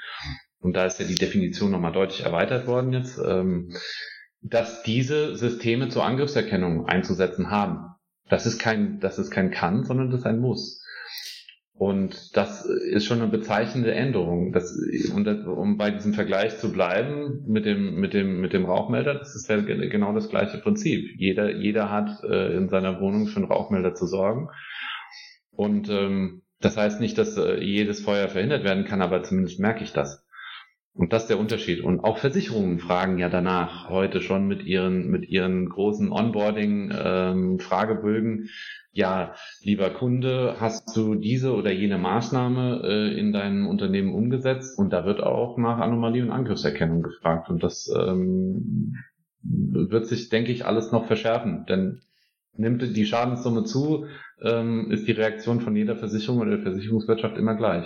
Speaker 3: und da ist ja die Definition nochmal deutlich erweitert worden jetzt, ähm, dass diese Systeme zur Angriffserkennung einzusetzen haben. Das ist kein, das ist kein Kann, sondern das ist ein Muss. Und das ist schon eine bezeichnende Änderung. Das, und das, um bei diesem Vergleich zu bleiben mit dem, mit dem, mit dem Rauchmelder, das ist ja genau das gleiche Prinzip. Jeder, jeder hat äh, in seiner Wohnung einen Rauchmelder zu sorgen. Und ähm, das heißt nicht, dass äh, jedes Feuer verhindert werden kann, aber zumindest merke ich das. Und das ist der Unterschied. Und auch Versicherungen fragen ja danach heute schon mit ihren, mit ihren großen Onboarding-Fragebögen. Ähm, ja, lieber Kunde, hast du diese oder jene Maßnahme äh, in deinem Unternehmen umgesetzt? Und da wird auch nach Anomalie und Angriffserkennung gefragt. Und das ähm, wird sich, denke ich, alles noch verschärfen. Denn nimmt die Schadenssumme zu, ähm, ist die Reaktion von jeder Versicherung oder der Versicherungswirtschaft immer gleich.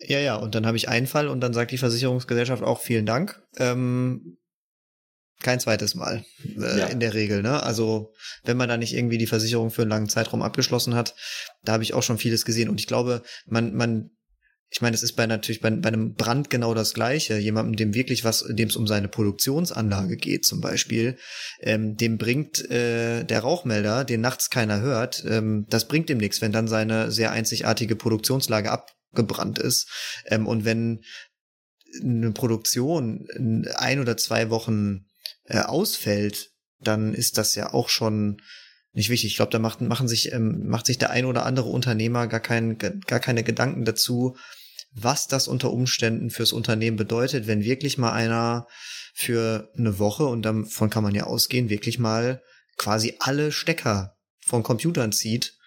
Speaker 1: Ja, ja, und dann habe ich einen Fall und dann sagt die Versicherungsgesellschaft auch vielen Dank. Ähm, kein zweites Mal äh, ja. in der Regel. Ne? Also wenn man da nicht irgendwie die Versicherung für einen langen Zeitraum abgeschlossen hat, da habe ich auch schon vieles gesehen. Und ich glaube, man, man, ich meine, es ist bei natürlich bei, bei einem Brand genau das Gleiche. Jemandem, dem wirklich was, dem es um seine Produktionsanlage geht, zum Beispiel, ähm, dem bringt äh, der Rauchmelder, den nachts keiner hört, ähm, das bringt ihm nichts, wenn dann seine sehr einzigartige Produktionslage ab gebrannt ist. Ähm, und wenn eine Produktion ein oder zwei Wochen äh, ausfällt, dann ist das ja auch schon nicht wichtig. Ich glaube, da macht, machen sich, ähm, macht sich der ein oder andere Unternehmer gar, kein, gar keine Gedanken dazu, was das unter Umständen fürs Unternehmen bedeutet, wenn wirklich mal einer für eine Woche, und davon kann man ja ausgehen, wirklich mal quasi alle Stecker von Computern zieht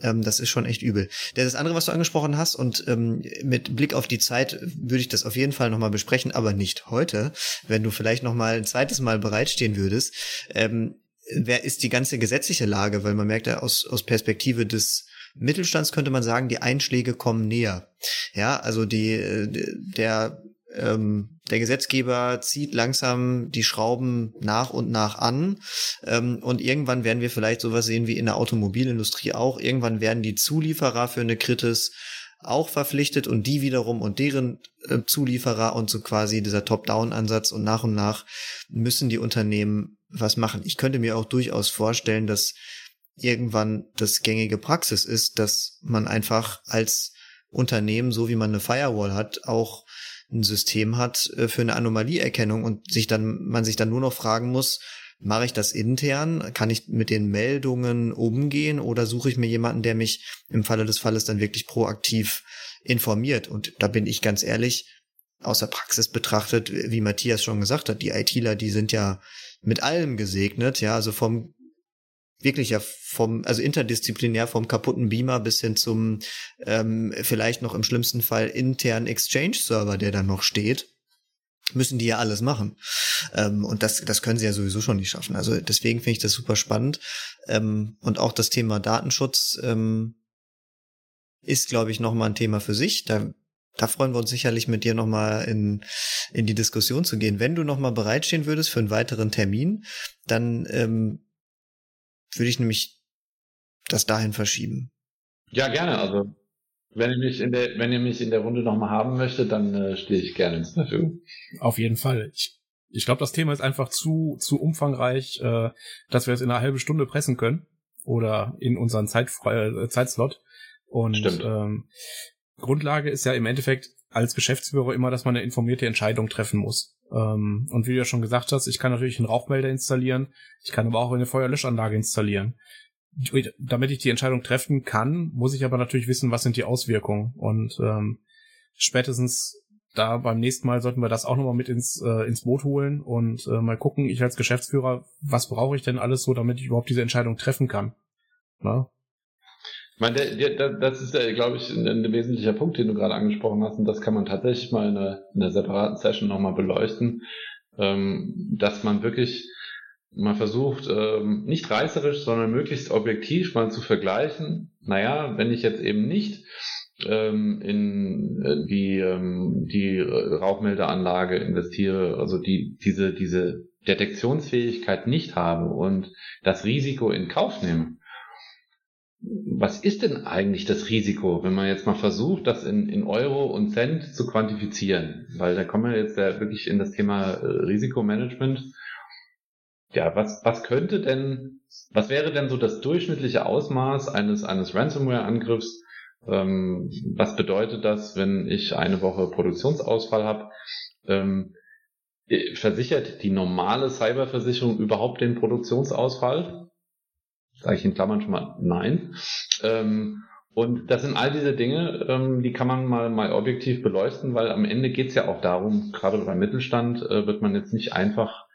Speaker 1: ähm, das ist schon echt übel. Das andere, was du angesprochen hast, und ähm, mit Blick auf die Zeit würde ich das auf jeden Fall nochmal besprechen, aber nicht heute, wenn du vielleicht nochmal ein zweites Mal bereitstehen würdest. Ähm, wer ist die ganze gesetzliche Lage? Weil man merkt ja aus, aus Perspektive des Mittelstands könnte man sagen, die Einschläge kommen näher. Ja, also die, äh, der ähm, der Gesetzgeber zieht langsam die Schrauben nach und nach an ähm, und irgendwann werden wir vielleicht sowas sehen wie in der Automobilindustrie auch. Irgendwann werden die Zulieferer für eine Kritis auch verpflichtet und die wiederum und deren äh, Zulieferer und so quasi dieser Top-Down-Ansatz und nach und nach müssen die Unternehmen was machen. Ich könnte mir auch durchaus vorstellen, dass irgendwann das gängige Praxis ist, dass man einfach als Unternehmen, so wie man eine Firewall hat, auch ein System hat äh, für eine Anomalieerkennung und sich dann, man sich dann nur noch fragen muss, mache ich das intern? Kann ich mit den Meldungen umgehen oder suche ich mir jemanden, der mich im Falle des Falles dann wirklich proaktiv informiert? Und da bin ich ganz ehrlich, aus der Praxis betrachtet, wie Matthias schon gesagt hat, die ITler, die sind ja mit allem gesegnet, ja, also vom wirklich ja vom, also interdisziplinär vom kaputten Beamer bis hin zum ähm, vielleicht noch im schlimmsten Fall internen Exchange-Server, der dann noch steht, müssen die ja alles machen. Ähm, und das, das können sie ja sowieso schon nicht schaffen. Also deswegen finde ich das super spannend. Ähm, und auch das Thema Datenschutz ähm, ist, glaube ich, nochmal ein Thema für sich. Da, da freuen wir uns sicherlich mit dir nochmal in, in die Diskussion zu gehen. Wenn du nochmal bereitstehen würdest für einen weiteren Termin, dann ähm, würde ich nämlich das dahin verschieben.
Speaker 3: Ja, gerne. Also wenn ihr mich in der, wenn ihr mich in der Runde nochmal haben möchtet, dann äh, stehe ich gerne ins Verfügung.
Speaker 2: Auf jeden Fall. Ich, ich glaube, das Thema ist einfach zu, zu umfangreich, äh, dass wir es in einer halben Stunde pressen können. Oder in unseren Zeitfrei äh, Zeitslot. Und ähm, Grundlage ist ja im Endeffekt als Geschäftsführer immer, dass man eine informierte Entscheidung treffen muss. Ähm, und wie du ja schon gesagt hast, ich kann natürlich einen Rauchmelder installieren, ich kann aber auch eine Feuerlöschanlage installieren. Damit ich die Entscheidung treffen kann, muss ich aber natürlich wissen, was sind die Auswirkungen. Und ähm, spätestens da beim nächsten Mal sollten wir das auch nochmal mit ins, äh, ins Boot holen und äh, mal gucken, ich als Geschäftsführer, was brauche ich denn alles so, damit ich überhaupt diese Entscheidung treffen kann. Na?
Speaker 3: Ich meine, das ist, ja, glaube ich, ein, ein, wesentlicher Punkt, den du gerade angesprochen hast, und das kann man tatsächlich mal in einer, in einer separaten Session nochmal beleuchten, ähm, dass man wirklich mal versucht, ähm, nicht reißerisch, sondern möglichst objektiv mal zu vergleichen, naja, wenn ich jetzt eben nicht ähm, in äh, die, ähm, die Rauchmeldeanlage investiere, also die, diese, diese Detektionsfähigkeit nicht habe und das Risiko in Kauf nehme, was ist denn eigentlich das Risiko, wenn man jetzt mal versucht, das in, in Euro und Cent zu quantifizieren? Weil da kommen wir jetzt ja wirklich in das Thema äh, Risikomanagement. Ja, was, was könnte denn, was wäre denn so das durchschnittliche Ausmaß eines, eines Ransomware-Angriffs? Ähm, was bedeutet das, wenn ich eine Woche Produktionsausfall habe? Ähm, äh, versichert die normale Cyberversicherung überhaupt den Produktionsausfall? Sage ich in Klammern schon mal nein. Ähm, und das sind all diese Dinge, ähm, die kann man mal, mal objektiv beleuchten, weil am Ende geht es ja auch darum, gerade beim Mittelstand äh, wird man jetzt nicht einfach,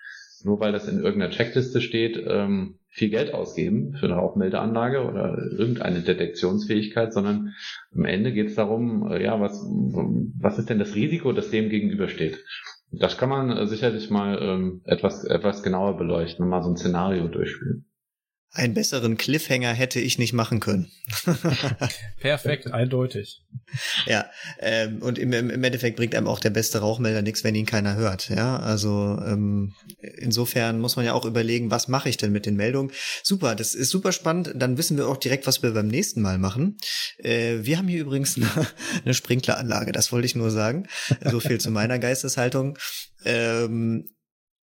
Speaker 3: nur weil das in irgendeiner Checkliste steht, ähm, viel Geld ausgeben für eine Rauchmeldeanlage oder irgendeine Detektionsfähigkeit, sondern am Ende geht es darum, äh, ja, was, was ist denn das Risiko, das dem gegenübersteht? Das kann man äh, sicherlich mal ähm, etwas, etwas genauer beleuchten und mal so ein Szenario durchspielen.
Speaker 1: Einen besseren Cliffhanger hätte ich nicht machen können. *laughs*
Speaker 2: Perfekt, eindeutig.
Speaker 1: Ja, ähm, und im, im Endeffekt bringt einem auch der beste Rauchmelder nichts, wenn ihn keiner hört. Ja, also ähm, insofern muss man ja auch überlegen, was mache ich denn mit den Meldungen. Super, das ist super spannend. Dann wissen wir auch direkt, was wir beim nächsten Mal machen. Äh, wir haben hier übrigens eine, *laughs* eine Sprinkleranlage, das wollte ich nur sagen. So viel zu meiner Geisteshaltung. Ähm,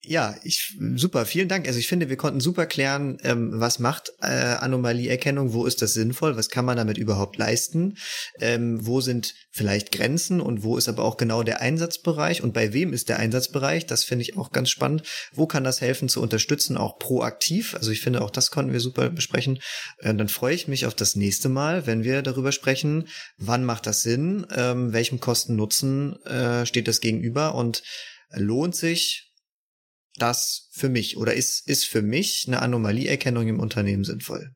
Speaker 1: ja, ich super, vielen Dank. Also ich finde, wir konnten super klären, ähm, was macht äh, Anomalieerkennung, wo ist das sinnvoll, was kann man damit überhaupt leisten, ähm, wo sind vielleicht Grenzen und wo ist aber auch genau der Einsatzbereich und bei wem ist der Einsatzbereich, das finde ich auch ganz spannend. Wo kann das helfen zu unterstützen, auch proaktiv? Also ich finde, auch das konnten wir super besprechen. Äh, dann freue ich mich auf das nächste Mal, wenn wir darüber sprechen, wann macht das Sinn, ähm, welchem Kosten-Nutzen äh, steht das gegenüber und lohnt sich das für mich oder ist, ist für mich eine Anomalieerkennung im Unternehmen sinnvoll?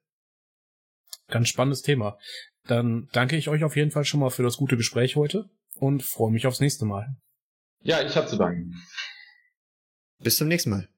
Speaker 2: Ganz spannendes Thema. Dann danke ich euch auf jeden Fall schon mal für das gute Gespräch heute und freue mich aufs nächste Mal.
Speaker 3: Ja, ich habe zu danken.
Speaker 1: Bis zum nächsten Mal.